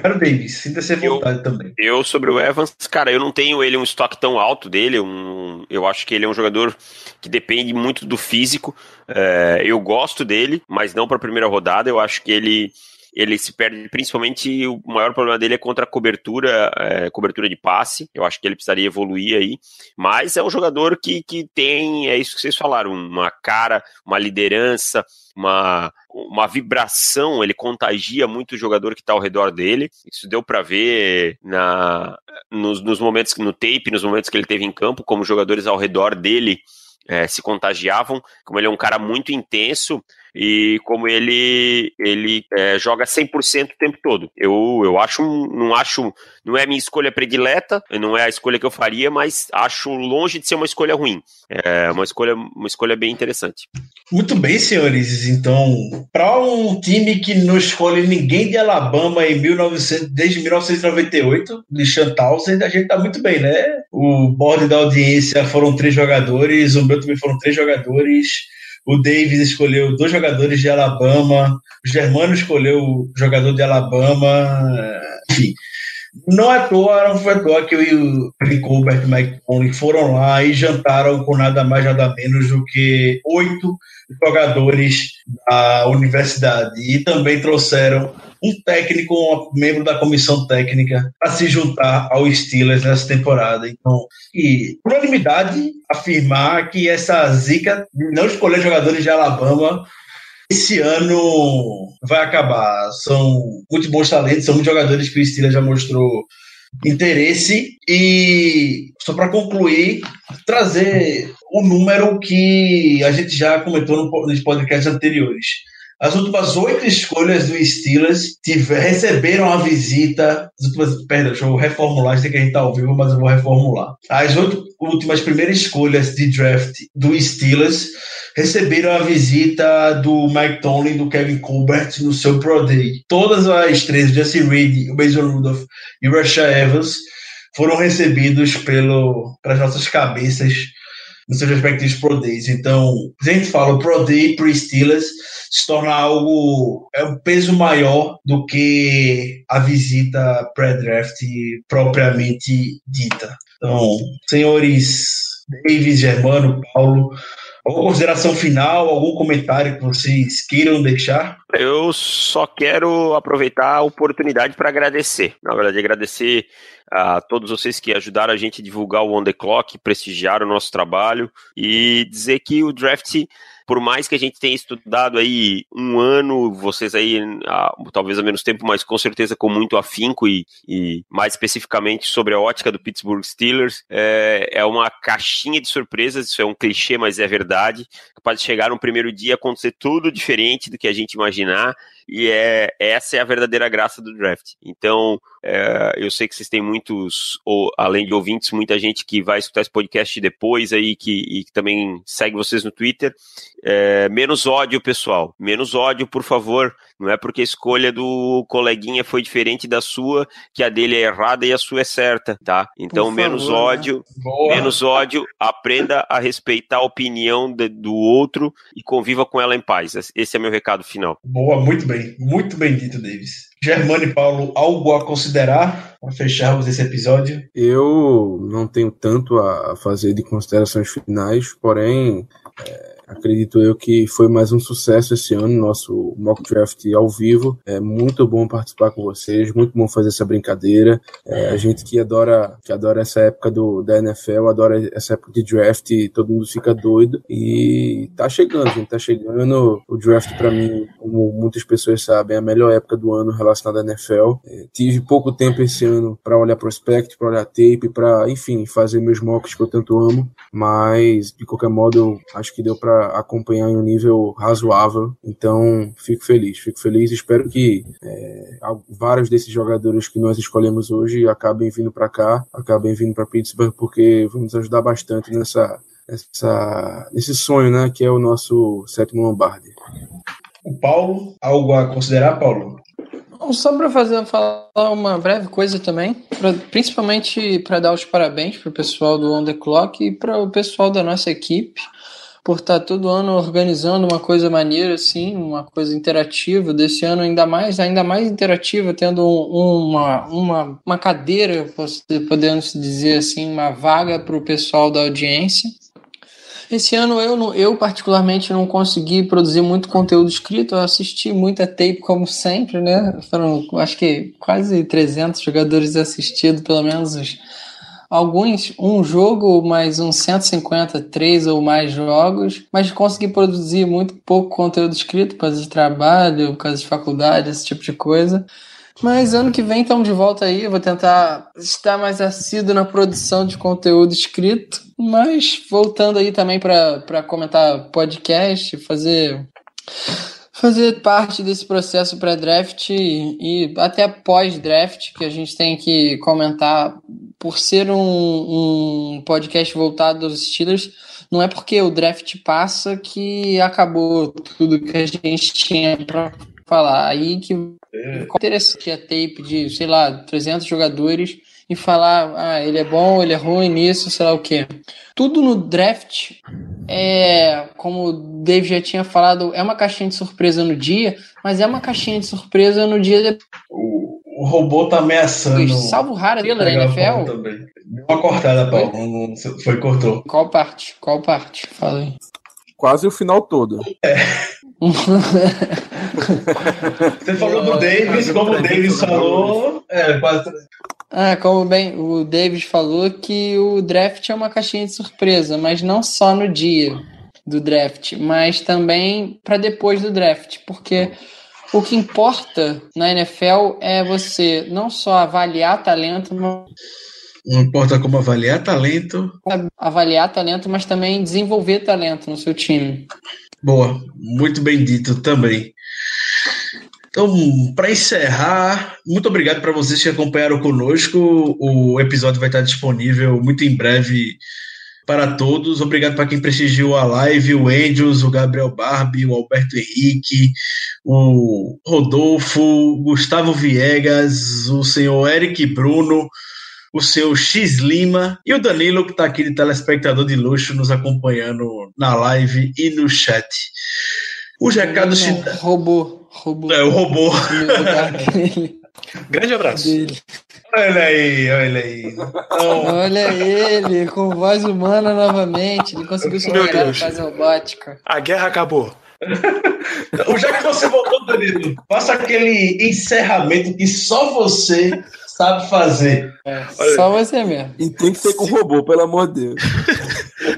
Quero Davis, sinta-se vontade também. Eu, sobre o Evans, cara, eu não tenho ele um estoque tão alto dele. Um, eu acho que ele é um jogador que depende muito do físico. É, eu gosto dele, mas não para a primeira rodada. Eu acho que ele ele se perde principalmente o maior problema dele é contra a cobertura, é, cobertura de passe. Eu acho que ele precisaria evoluir aí, mas é um jogador que, que tem, é isso que vocês falaram, uma cara, uma liderança, uma, uma vibração, ele contagia muito o jogador que está ao redor dele. Isso deu para ver na, nos, nos momentos no tape, nos momentos que ele teve em campo, como jogadores ao redor dele é, se contagiavam, como ele é um cara muito intenso, e como ele ele é, joga 100% o tempo todo. Eu, eu acho, não acho, não é minha escolha predileta, não é a escolha que eu faria, mas acho longe de ser uma escolha ruim. É uma escolha, uma escolha bem interessante. Muito bem, senhores. Então, para um time que não escolhe ninguém de Alabama em 1900, desde 1998, de Townsend, a gente tá muito bem, né? O board da audiência foram três jogadores, o meu também foram três jogadores. O Davis escolheu dois jogadores de Alabama. O Germano escolheu o jogador de Alabama. Enfim, não à toa, não foi à toa que eu e o Rick Colbert foram lá e jantaram com nada mais, nada menos do que oito jogadores da universidade. E também trouxeram um técnico, um membro da comissão técnica, para se juntar ao Steelers nessa temporada. Então, e por unanimidade, afirmar que essa zica de não escolher jogadores de Alabama esse ano vai acabar. São muito bons talentos, são muitos jogadores que o Steelers já mostrou interesse. E só para concluir, trazer o número que a gente já comentou nos podcasts anteriores. As últimas oito escolhas do Steelers tiver, receberam a visita. As últimas, perdão, deixa eu reformular, sei que a gente está ao vivo, mas eu vou reformular. As oito últimas primeiras escolhas de draft do Steelers receberam a visita do Mike Tomlin, do Kevin Colbert no seu Pro Day. Todas as três, Jesse Reed, o Mason Rudolph e Rasha Evans, foram recebidos pelas nossas cabeças nos seus respectivos Pro Days. Então, a gente fala Pro Day pro Steelers se torna algo, é um peso maior do que a visita pré-draft propriamente dita. Então, senhores Davis, Germano, Paulo, Alguma consideração final, algum comentário que vocês queiram deixar? Eu só quero aproveitar a oportunidade para agradecer. Na verdade, agradecer a todos vocês que ajudaram a gente a divulgar o On The Clock, prestigiaram o nosso trabalho e dizer que o draft por mais que a gente tenha estudado aí um ano, vocês aí, ah, talvez há menos tempo, mas com certeza com muito afinco e, e mais especificamente sobre a ótica do Pittsburgh Steelers, é, é, uma caixinha de surpresas, isso é um clichê, mas é verdade, capaz de chegar no primeiro dia acontecer tudo diferente do que a gente imaginar, e é essa é a verdadeira graça do draft. Então, é, eu sei que vocês têm muitos, ou, além de ouvintes, muita gente que vai escutar esse podcast depois aí, que, e que também segue vocês no Twitter. É, menos ódio, pessoal. Menos ódio, por favor. Não é porque a escolha do coleguinha foi diferente da sua que a dele é errada e a sua é certa, tá? Então, por menos favor, ódio, né? menos ódio, aprenda a respeitar a opinião de, do outro e conviva com ela em paz. Esse é meu recado final. Boa, muito bem. Muito bem dito, Davis. Germano e Paulo, algo a considerar para fecharmos esse episódio? Eu não tenho tanto a fazer de considerações finais, porém. É Acredito eu que foi mais um sucesso esse ano, nosso mock draft ao vivo. É muito bom participar com vocês, muito bom fazer essa brincadeira. É, a gente que adora, que adora essa época do, da NFL, adora essa época de draft, todo mundo fica doido. E tá chegando, gente, tá chegando. O draft, para mim, como muitas pessoas sabem, é a melhor época do ano relacionado à NFL. É, tive pouco tempo esse ano para olhar prospect, para olhar tape, para, enfim, fazer meus mocks que eu tanto amo, mas de qualquer modo acho que deu para acompanhar em um nível razoável. Então, fico feliz, fico feliz. Espero que é, vários desses jogadores que nós escolhemos hoje acabem vindo para cá, acabem vindo para Pittsburgh, porque vamos ajudar bastante nessa essa, nesse sonho, né, que é o nosso sétimo Lombardi. O Paulo, algo a considerar, Paulo? Só para fazer falar uma breve coisa também, pra, principalmente para dar os parabéns para o pessoal do On The Clock e para o pessoal da nossa equipe por estar tá todo ano organizando uma coisa maneira assim, uma coisa interativa. Desse ano ainda mais, ainda mais interativa, tendo um, uma, uma, uma cadeira, podemos dizer assim, uma vaga para o pessoal da audiência. Esse ano eu, eu particularmente não consegui produzir muito conteúdo escrito, eu assisti muita tape como sempre, né? Foram acho que quase 300 jogadores assistidos, pelo menos alguns, um jogo mais uns 150, três ou mais jogos, mas consegui produzir muito pouco conteúdo escrito por causa de trabalho, por causa de faculdade, esse tipo de coisa. Mas ano que vem estamos de volta aí. Vou tentar estar mais assíduo na produção de conteúdo escrito. Mas voltando aí também para comentar podcast, fazer fazer parte desse processo pré-draft e, e, até pós-draft, que a gente tem que comentar, por ser um, um podcast voltado aos Steelers, não é porque o draft passa que acabou tudo que a gente tinha para falar. Aí que é interessante a tape de, sei lá, 300 jogadores e falar, ah, ele é bom, ele é ruim nisso, sei lá o quê. Tudo no draft é, como o Dave já tinha falado, é uma caixinha de surpresa no dia, mas é uma caixinha de surpresa no dia depois. O, o robô tá ameaçando. Salvo raro dele da NFL. Deu uma cortada, Paulo. Não, foi, cortou. Qual parte? Qual parte? Fala aí. Quase o final todo. É. Você falou do Davis, como o Davis falou, é, quase. Ah, como bem o Davis falou que o draft é uma caixinha de surpresa, mas não só no dia do draft, mas também para depois do draft, porque o que importa na NFL é você não só avaliar talento, mas não importa como avaliar talento. Avaliar talento, mas também desenvolver talento no seu time. Boa, muito bem dito também. Então, para encerrar, muito obrigado para vocês que acompanharam conosco. O episódio vai estar disponível muito em breve para todos. Obrigado para quem prestigiou a live, o Angels, o Gabriel Barbie, o Alberto Henrique, o Rodolfo, Gustavo Viegas, o senhor Eric Bruno, o seu X Lima e o Danilo, que está aqui de telespectador de luxo, nos acompanhando na live e no chat. Os recados. Robô. Robô. É, o robô. Grande abraço. Dele. Olha aí, olha aí. Então... Olha ele, com voz humana novamente. Ele conseguiu superar a fase robótica. A guerra acabou. Já que você voltou, Danilo, faça aquele encerramento que só você sabe fazer. É, só você mesmo. E tem que ser com robô, pelo amor de Deus.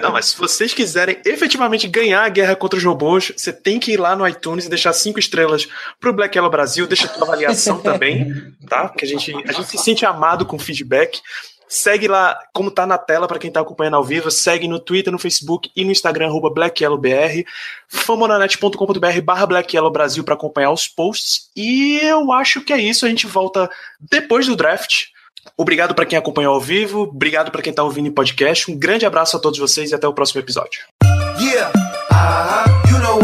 Não, mas se vocês quiserem efetivamente ganhar a guerra contra os robôs, você tem que ir lá no iTunes e deixar cinco estrelas pro Black Yellow Brasil, deixa a tua avaliação também, tá? Porque a gente, a gente se sente amado com feedback. Segue lá, como tá na tela para quem tá acompanhando ao vivo, segue no Twitter, no Facebook e no Instagram, arroba BlackYellowBR, famonanet.com.br barra BlackYellowBrasil para acompanhar os posts. E eu acho que é isso, a gente volta depois do draft. Obrigado para quem acompanhou ao vivo, obrigado para quem tá ouvindo em podcast. Um grande abraço a todos vocês e até o próximo episódio. Yeah. Uh -huh. you know